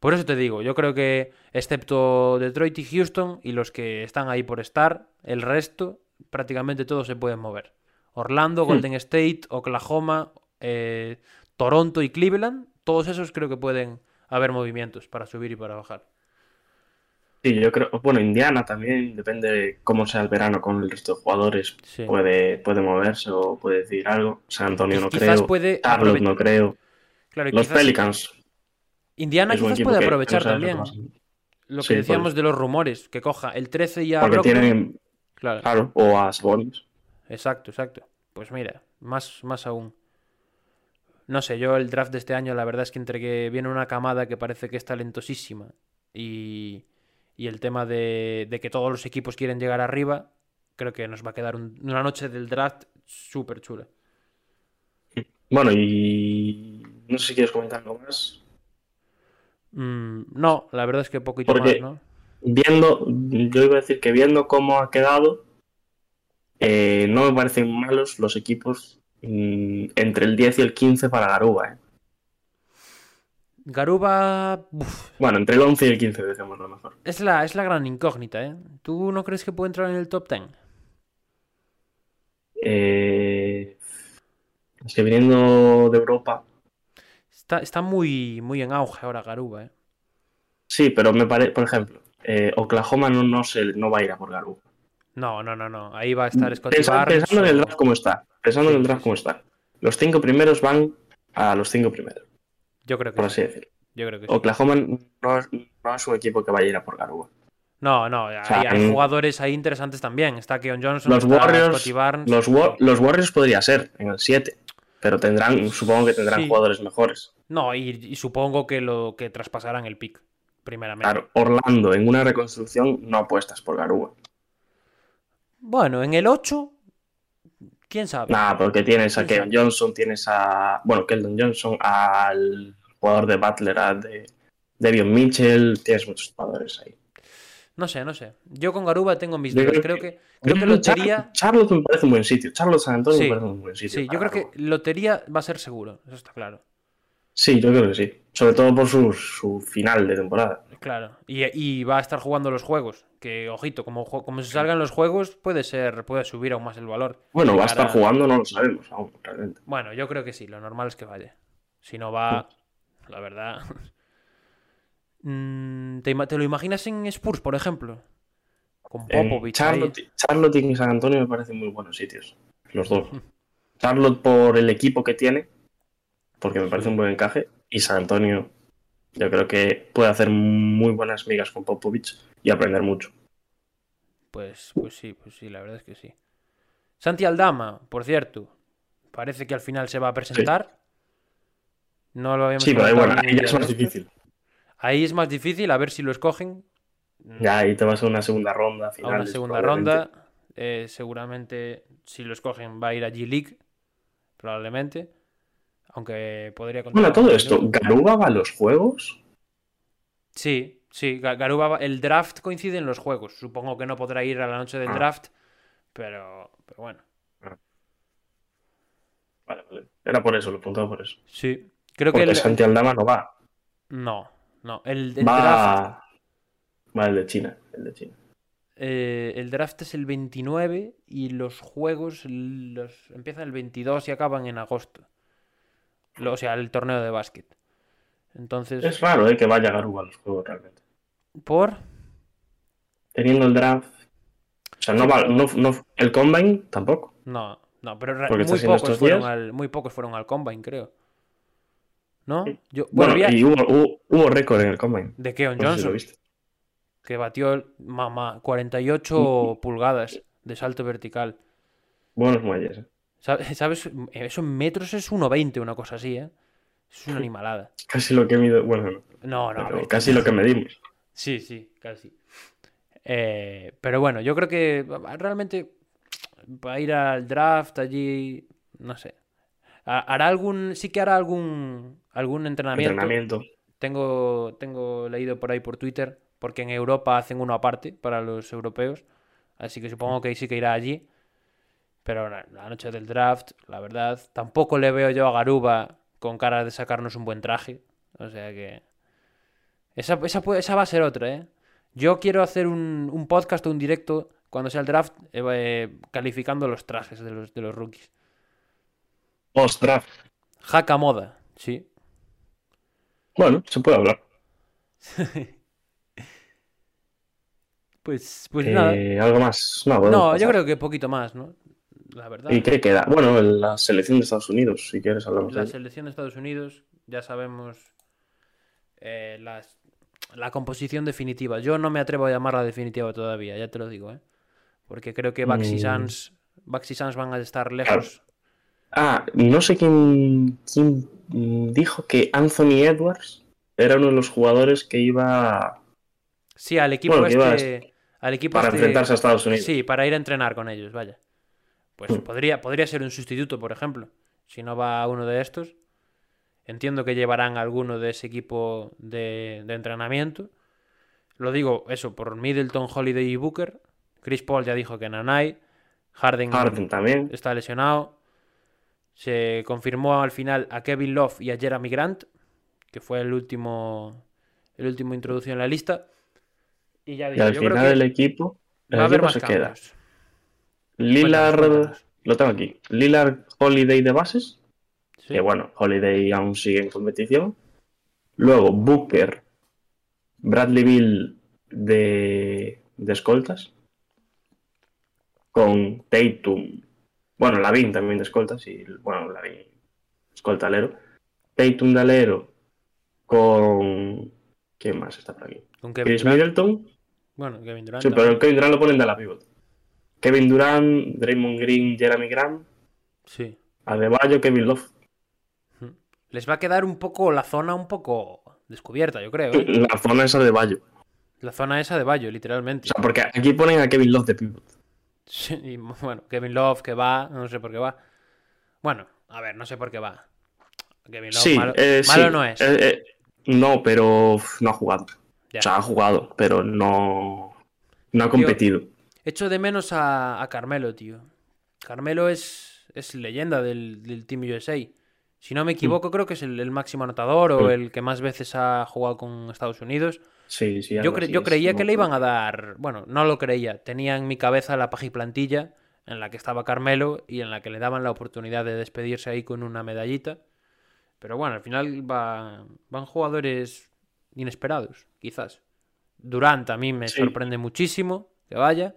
por eso te digo, yo creo que excepto Detroit y Houston y los que están ahí por estar, el resto prácticamente todos se pueden mover. Orlando, Hmm. Golden State, Oklahoma, eh, Toronto y Cleveland, todos esos creo que pueden haber movimientos para subir y para bajar. Sí, yo creo. Bueno, Indiana también, depende de cómo sea el verano con el resto de jugadores. Sí. Puede, puede moverse o puede decir algo. San Antonio no Quizás creo. puede Charlotte no creo. Claro, Los quizás Pelicans. Indiana es quizás puede aprovechar que también lo que Sí, decíamos de los rumores, que coja el 13 y a Porque Brogdon. tienen, Claro. claro, o a Sabonis. Exacto, exacto. Pues mira, más, más aún. No sé, yo el draft de este año, la verdad es que entre que viene una camada que parece que es talentosísima y, y el tema de, de que todos los equipos quieren llegar arriba, creo que nos va a quedar un- una noche del draft súper chula. Bueno, y no sé si quieres comentar algo más. Mm, no, la verdad es que poquito Porque- más, ¿no? Viendo, yo iba a decir que viendo cómo ha quedado, eh, no me parecen malos los equipos mm, entre el 10 y el 15 para Garuba. eh. Garuba uf, Bueno, entre el 11 y el 15, decimos lo mejor. es, la, es la gran incógnita, ¿eh? ¿Tú no crees que puede entrar en el top 10? Eh, es que viniendo de Europa, Está, está muy, muy en auge ahora Garuba, ¿eh? sí, pero me parece, por ejemplo, eh, Oklahoma no, no, se, no va a ir a por Garuba. No, no, no, no. Ahí va a estar Scotty Pensa- Barnes. pensando en el draft como está, pensando en el draft sí. como está. Los cinco primeros van a los cinco primeros, Yo creo que por sí. así decirlo. Yo creo que sí. Oklahoma no es, no es un equipo que vaya a ir a por Garuba. No, no, hay, sea, hay en- jugadores ahí interesantes también. Está Keon Johnson, Los está Warriors, Scotty Barnes. los, Wa- los Warriors podría ser en el 7, pero tendrán, supongo que tendrán Sí. jugadores mejores. No, y, y supongo que lo que traspasarán el pick, primeramente. Claro, Orlando en una reconstrucción no apuestas por Garuba. Bueno, en el 8, quién sabe. Nada, porque tienes a Keon Johnson, tienes a. Bueno, Keldon Johnson, al jugador de Butler, a de Devion Mitchell, tienes muchos jugadores ahí. No sé, no sé. Yo con Garuba tengo mis dudas. creo Creo que- creo lotería. Charlotte me parece un buen sitio. Charlotte San Antonio Sí. me parece un buen sitio. Sí, yo creo que lotería va a ser seguro. Eso está claro. Sí, yo creo que sí. Sobre todo por su, su final de temporada. Claro. Y, y va a estar jugando los juegos. Que, ojito, como, como se salgan los juegos, puede ser, puede subir aún más el valor. Bueno, va a estar jugando, no lo sabemos aún, realmente. Bueno, yo creo que sí, lo normal es que vaya. Si no va, la verdad. (laughs) Mm, ¿Te, lo imaginas en Spurs, por ejemplo? Con Popovich. ahí. Charlotte, Charlotte y San Antonio me parecen muy buenos sitios. Los dos. Charlotte por el equipo que tiene, porque me parece un buen encaje. Y San Antonio, yo creo que puede hacer muy buenas migas con Popovich y aprender mucho. Pues, pues sí, pues sí, la verdad es que sí. Santi Aldama, por cierto, parece que al final se va a presentar. No lo habíamos Sí, pero bueno, ya es más difícil. Ahí es más difícil, a ver si lo escogen. Ya ahí te vas a una segunda ronda. a una segunda ronda. Eh, seguramente, si lo escogen, va a ir a G-League. Probablemente. Aunque podría Bueno, todo esto, ¿Garuba va a los juegos? Sí, sí. Ga- Garuba, va- el draft coincide en los juegos. Supongo que no podrá ir a la noche del Ah. draft. Pero, pero bueno. Vale, vale. Era por eso, lo apuntaba por eso. Sí. Creo que Porque el... Santi Aldama no va. No, no. El, el draft, Va. El de China. El de China. eh, el draft es el 29 y los juegos los empiezan el 22 y acaban en agosto. Lo- o sea, el torneo de básquet. Entonces, Es raro ¿eh? que vaya Garuba a los juegos realmente. por... Teniendo el draft. O sea, no va. No, no- el combine tampoco. No, no, pero muy pocos, fueron al, muy pocos fueron al Combine, creo. ¿No? Yo, Bueno, bueno, había- y hubo, hubo, hubo récord en el combine. de Keon No si Johnson, que batió mamá, 48 pulgadas de salto vertical. Buenos muelles. ¿eh? Sa- ¿Sabes? Eso en metros es 1,20, una cosa así, ¿eh? Es una (laughs) animalada. Casi lo que mido. Bueno, no, No, pero ver, casi lo que medimos. Sí, sí, casi. Eh, pero bueno, yo creo que realmente para ir al draft allí, no sé. Ha- Hará algún, sí que hará algún, algún entrenamiento. Entrenamiento. Tengo, tengo leído por ahí por Twitter, porque en Europa hacen uno aparte para los europeos, así que supongo que sí que irá allí. Pero la, noche del draft, la verdad, tampoco le veo yo a Garuba con cara de sacarnos un buen traje. O sea que... Esa, esa, va a ser otra, ¿eh? Yo quiero hacer un, un podcast o un directo cuando sea el draft eh, eh, calificando los trajes de los, de los rookies. Post draft. Jaca moda, sí. Bueno, se puede hablar. (laughs) Pues, pues nada. Eh, Algo más. No, No, yo creo que poquito más, ¿no? La verdad. ¿Y qué queda? Bueno, la selección de Estados Unidos, si quieres hablamos de La selección de Estados Unidos, ya sabemos eh, las- la composición definitiva. Yo no me atrevo a llamarla definitiva todavía, ya te lo digo, ¿eh? Porque creo que y Mm. Bucks y Suns van a estar lejos. Ah, no sé quién, quién dijo que Anthony Edwards era uno de los jugadores que iba Sí, al equipo Bueno, este. Al equipo para este- enfrentarse a Estados Unidos. Sí, para ir a entrenar con ellos, vaya. Pues Mm. podría, podría ser un sustituto, por ejemplo. Si no va uno de estos. Entiendo que llevarán alguno de ese equipo de, de entrenamiento. Lo digo, eso, por Middleton, Holiday y Booker. Chris Paul ya dijo que Nanai. Harden, Harden también. está lesionado. Se confirmó al final a Kevin Love y a Jeremy Grant, que fue el último, el último introducido en la lista. Y ya Y digo, al yo creo final que el equipo, el va a haber equipo más se queda. cambios. Lillard, Cuéntanos, cuéntanos. lo tengo aquí. Lillard Holiday de bases, Sí. que bueno, Holiday aún sigue en competición. Luego Booker, Bradley Bill de, de escoltas. Con Tatum, bueno, Lavin también de escoltas y bueno, Lavin escolta alero. Tatum de alero con... ¿Quién más está por aquí? Con Kevin Chris Durant. Middleton. Bueno, Kevin Durant. Sí, pero el Kevin Durant lo ponen de la pivot. Kevin Durant, Draymond Green, Jeremy Grant, Sí. Adebayo, Kevin Love. Les va a quedar un poco la zona un poco descubierta, yo creo. ¿eh? La zona esa de Bayo. La zona esa de Bayo, O literalmente. sea, porque aquí ponen a Kevin Love de pivot. Y bueno, Kevin Love que va, no sé por qué va. Bueno, a ver, no sé por qué va. Kevin Love Sí, malo, eh, malo sí, no es. eh, eh, no, pero no ha jugado. Ya. O sea, ha jugado, pero no, no ha competido. Echo de menos a, a Carmelo, tío. Carmelo es, es leyenda del, del Team USA. Si no me equivoco, creo que es el, el máximo anotador o Mm. el que más veces ha jugado con Estados Unidos. Sí, sí. Yo, cre- creía que le iban a dar. Bueno, no lo creía. Tenía en mi cabeza la plantilla en la que estaba Carmelo y en la que le daban la oportunidad de despedirse ahí con una medallita. Pero bueno, al final va- van jugadores inesperados, quizás. Durant a mí me Sí. sorprende muchísimo que vaya.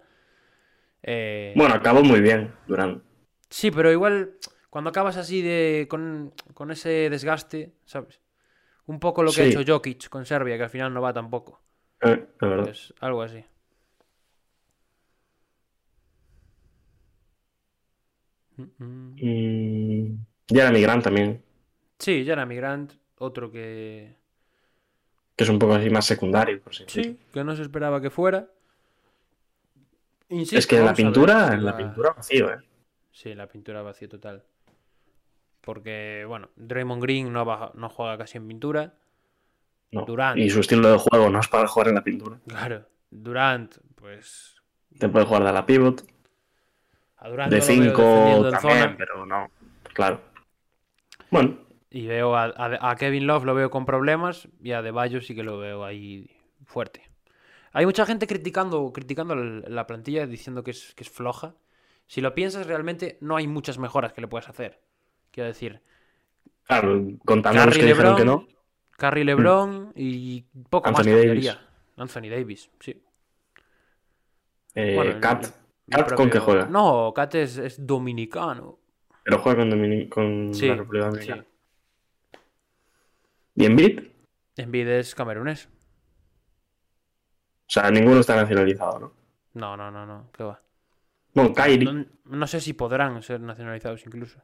Eh, Bueno, acabó muy bien, Durant. Sí, pero igual cuando acabas así de con, con ese desgaste, ¿sabes? Un poco lo que ha hecho Jokic con Serbia, que al final no va tampoco. Eh, la verdad. Algo así. Mm, Jeremy Grant también, Sí, Jeremy Grant, otro que que es un poco así más secundario, por decirlo. sí, que no se esperaba que fuera. Insisto, Es que en la pintura, si la va- pintura vacío, ¿eh? Sí, la pintura vacío total. Porque, bueno, Draymond Green no, baja- no juega casi en pintura. No. Durant. Y su estilo de juego no es para jugar en la pintura. Claro, Durant, pues Te puede jugar de la pivot, a Durant de yo lo veo 5 defendiendo en también, zona. pero no. Claro. Bueno, Y veo a, a- a Kevin Love lo veo con problemas y a De Bayo sí que lo veo ahí fuerte. Hay mucha gente criticando, criticando la la plantilla diciendo que es, que es floja. Si lo piensas realmente no hay muchas mejoras que le puedas hacer. Quiero decir, claro, contando los que dijeron LeBron, que no. Curry LeBron y poco más Anthony Davis. cambiaría. Anthony Davis, sí. Eh, Bueno, el- Cat, ¿con propio- qué juega? No, Cat es, es dominicano. Pero juega con, Domini- con Sí, la República sí. Dominicana. ¿Y Embiid? Embiid es camerunés. O sea, ninguno está nacionalizado, ¿no? No, no, no, no. ¿Qué va? Bueno, Kyrie. No, no sé si podrán ser nacionalizados incluso.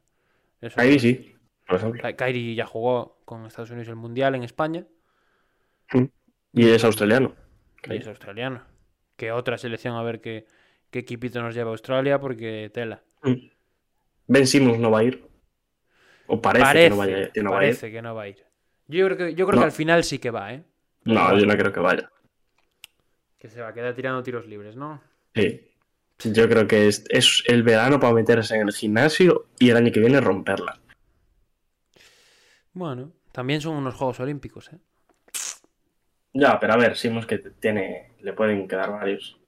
Eso. Kyrie sí, por ejemplo. Kyrie ya jugó con Estados Unidos el Mundial en España Y es australiano. y es australiano. Que otra selección a ver qué, qué equipito nos lleva a Australia porque tela. Ben Simmons no va a ir. O parece, Parece, que no, vaya, que no va a ir. parece que no va a ir. Yo creo que, yo creo No. que al final sí que va, ¿eh? No, yo no creo que vaya. Que se va a quedar tirando tiros libres, ¿no? Sí. Yo creo que es, es el verano para meterse en el gimnasio y el año que viene romperla. Bueno, también son unos Juegos Olímpicos, ¿eh? Ya, pero a ver, Simmons que tiene, le pueden quedar varios.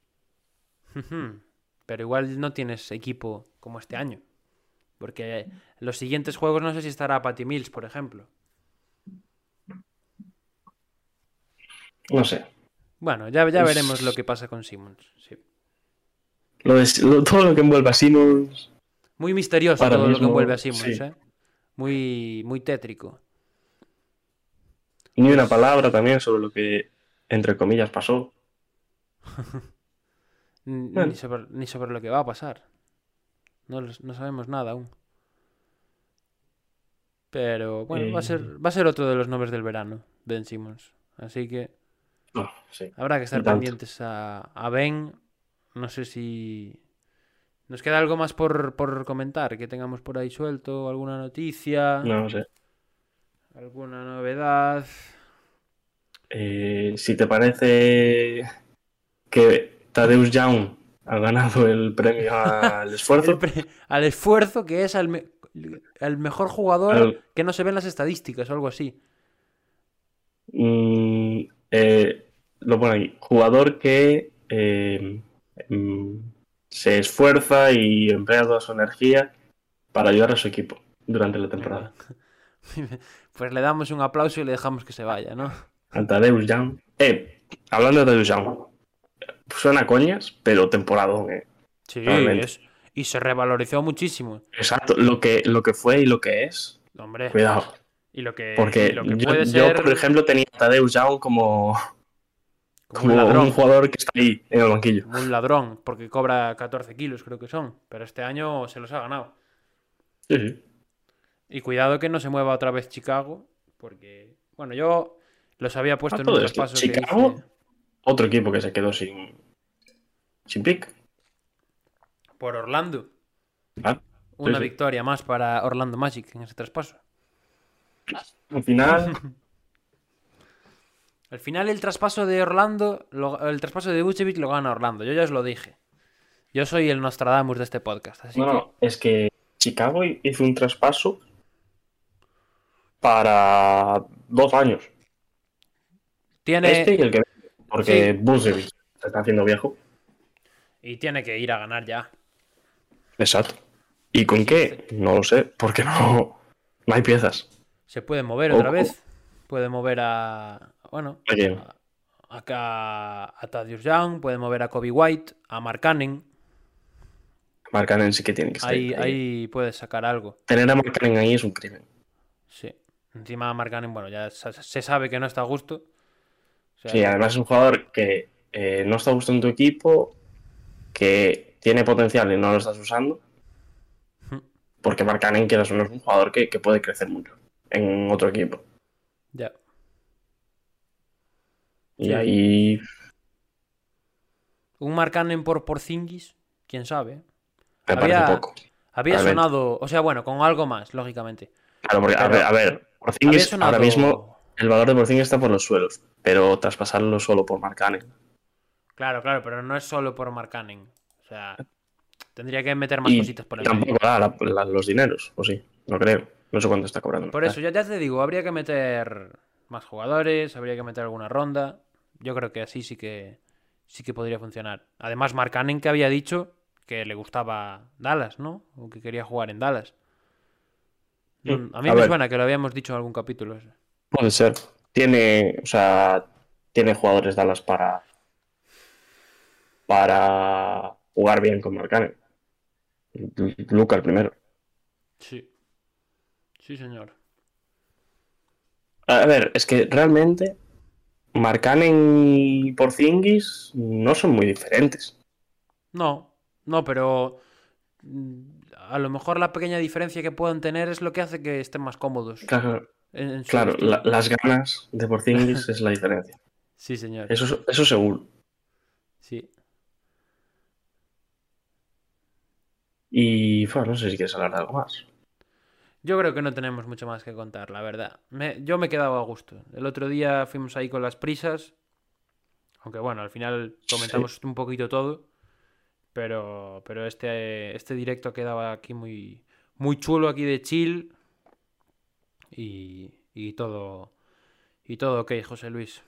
Pero igual no tienes equipo como este año. Porque los siguientes juegos no sé si estará Patty Mills, por ejemplo. No sé. Bueno, ya, ya veremos lo que pasa con Simmons. sí. Lo todo lo que envuelve a Simmons. Muy misterioso todo lo que envuelve a Simmons, sí. ¿eh? Muy, muy tétrico. Ni una palabra también sobre lo que, entre comillas, pasó. (laughs) Bueno. Ni, sobre, ni sobre lo que va a pasar. No, no sabemos nada aún. Pero bueno, va, a ser, Eh. va a ser otro de los nombres del verano, Ben Simmons. Así que sí. habrá que estar pendientes a, a Ben. No sé si... ¿Nos queda algo más por, por comentar? Que tengamos por ahí suelto, alguna noticia, No sé. alguna novedad. Eh, si te parece que Tadeusz Young ha ganado el premio (laughs) al esfuerzo, pre- al esfuerzo que es al, me- al mejor jugador Al- que no se ve en las estadísticas o algo así. mm, eh, lo pone aquí, jugador que eh, se esfuerza y emplea toda su energía para ayudar a su equipo durante la temporada. (laughs) Pues le damos un aplauso y le dejamos que se vaya, ¿no? A Tadeusz Young. Eh, hablando de Tadeusz Young, suena coñas, pero temporadón, eh. Sí, es- y se revalorizó muchísimo. Exacto, lo que, lo que fue y lo que es. Hombre, Cuidado. y lo que, Porque y lo que yo, puede yo, ser por ejemplo, tenía a Tadeusz Young como, como como un ladrón. un jugador que está ahí en el banquillo. como un ladrón, porque cobra 14 kilos, creo que son. Pero este año se los ha ganado. Sí, sí. Y cuidado que no se mueva otra vez Chicago, porque, bueno, yo los había puesto en traspaso que Chicago. hice Otro equipo que se quedó sin, sin pick. por Orlando. Ah, Una sí. victoria más para Orlando Magic en ese traspaso. Al final, (laughs) Al final el traspaso de Orlando, lo- el traspaso de Vucevic lo gana Orlando. Yo ya os lo dije. Yo soy el Nostradamus de este podcast, así no, que es que Chicago hizo un traspaso para dos años. tiene Este y el que porque Sí. Vucevic se está haciendo viejo. y tiene que ir a ganar ya. Exacto. ¿Y con qué? No lo sé, porque no, no hay piezas. Se puede mover O- otra vez. Puede mover a bueno, ¿A a, acá a Young, puede mover a Kobe White, a Mark Cannon. Markkanen sí que tiene que estar Ahí, ahí. ahí puedes sacar algo. Tener a Markkanen ahí es un crimen. Sí. Encima Mark Cannon, bueno, ya se sabe que no está a gusto. O sea, Sí, además es un jugador que eh, no está gustando en tu equipo, que tiene potencial y no lo estás usando. Porque Markkanen, quieras o no, es un jugador que, que puede crecer mucho en otro equipo. ya. Y Sí. ahí Un Mark Cannon por Porzingis, quién sabe. me Había- parece poco. Había sonado, o sea, bueno, con algo más, lógicamente. Claro, porque, a ver, a ver, sonado... ahora mismo el valor de Porzingis está por los suelos, pero traspasarlo solo por Markkanen. Claro, claro, pero no es solo por Mark Cannon. O sea, tendría que meter más Y cositas por el tampoco da la- la- los dineros, o sí, no creo. No sé cuánto está cobrando. Por eso, ya, ya te digo, habría que meter más jugadores, habría que meter alguna ronda. Yo creo que así sí que sí que podría funcionar. Además, Mark Cannon que había dicho que le gustaba Dallas, ¿no? O que quería jugar en Dallas. Mm, A mí a me ver. suena que lo habíamos dicho en algún capítulo. eso. Puede ser. tiene, o sea, tiene jugadores Dallas para para jugar bien con Marcanen. Luca el primero. Sí. Sí, señor. A ver, es que realmente Marcanen y Porzingis no son muy diferentes. No, no, pero mm, a lo mejor la pequeña diferencia que puedan tener es lo que hace que estén más cómodos. Claro, claro la- las ganas de Porzingis (laughs) es la diferencia. Sí, señor. Eso, eso seguro. Sí. Y bueno, no sé si quieres hablar de algo más. Yo creo que no tenemos mucho más que contar, la verdad. Me- yo me he quedado a gusto. El otro día fuimos ahí con las prisas. Aunque bueno, al final comentamos un poquito todo. Pero, pero este, este directo quedaba aquí muy, muy chulo, aquí de chill. Y, y todo. Y todo ok, José Luis.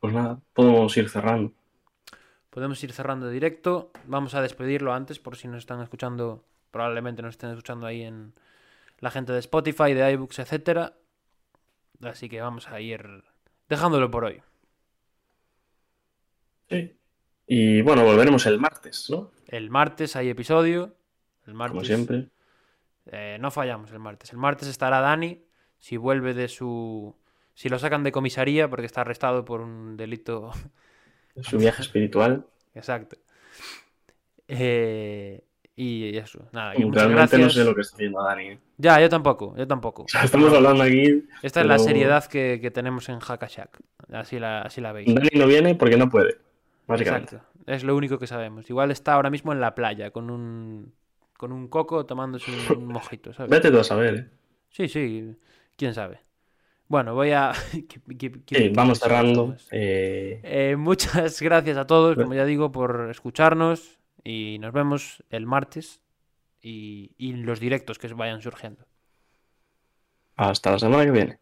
Pues nada, podemos ir cerrando. Podemos ir cerrando directo. Vamos a despedirlo antes por si nos están escuchando. Probablemente nos estén escuchando ahí en la gente de Spotify, de iBooks, etcétera. Así que vamos a ir dejándolo por hoy. Sí. Y bueno, volveremos el martes, ¿no? El martes hay episodio. El martes, Como siempre. eh, no fallamos el martes. El martes estará Dani. Si vuelve de su. Si lo sacan de comisaría porque está arrestado por un delito. Su viaje espiritual. (laughs) Exacto. Eh, y eso. Nada, que muchas Realmente gracias. no sé lo que está haciendo Dani. ¿eh? Ya, yo tampoco, yo tampoco. O sea, estamos hablando aquí. Esta es la seriedad que, que tenemos en Hackashack. Así la, así la veis. Dani no viene porque no puede. Básicamente. Exacto. Es lo único que sabemos. Igual está ahora mismo en la playa con un con un coco tomándose un, un (laughs) mojito, ¿sabes? Vete tú a saber, ¿eh? Sí, sí, quién sabe. Bueno, voy a (laughs) Sí, vamos cerrando. Eh, Eh, muchas (laughs) gracias a todos, como ya digo, por escucharnos y nos vemos el martes y, y los directos que vayan surgiendo. hasta la semana que viene.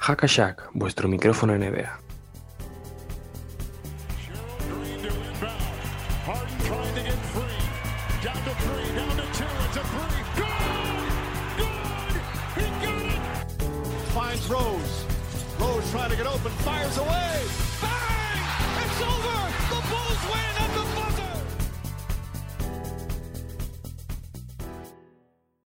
Hackashack, vuestro micrófono NBA.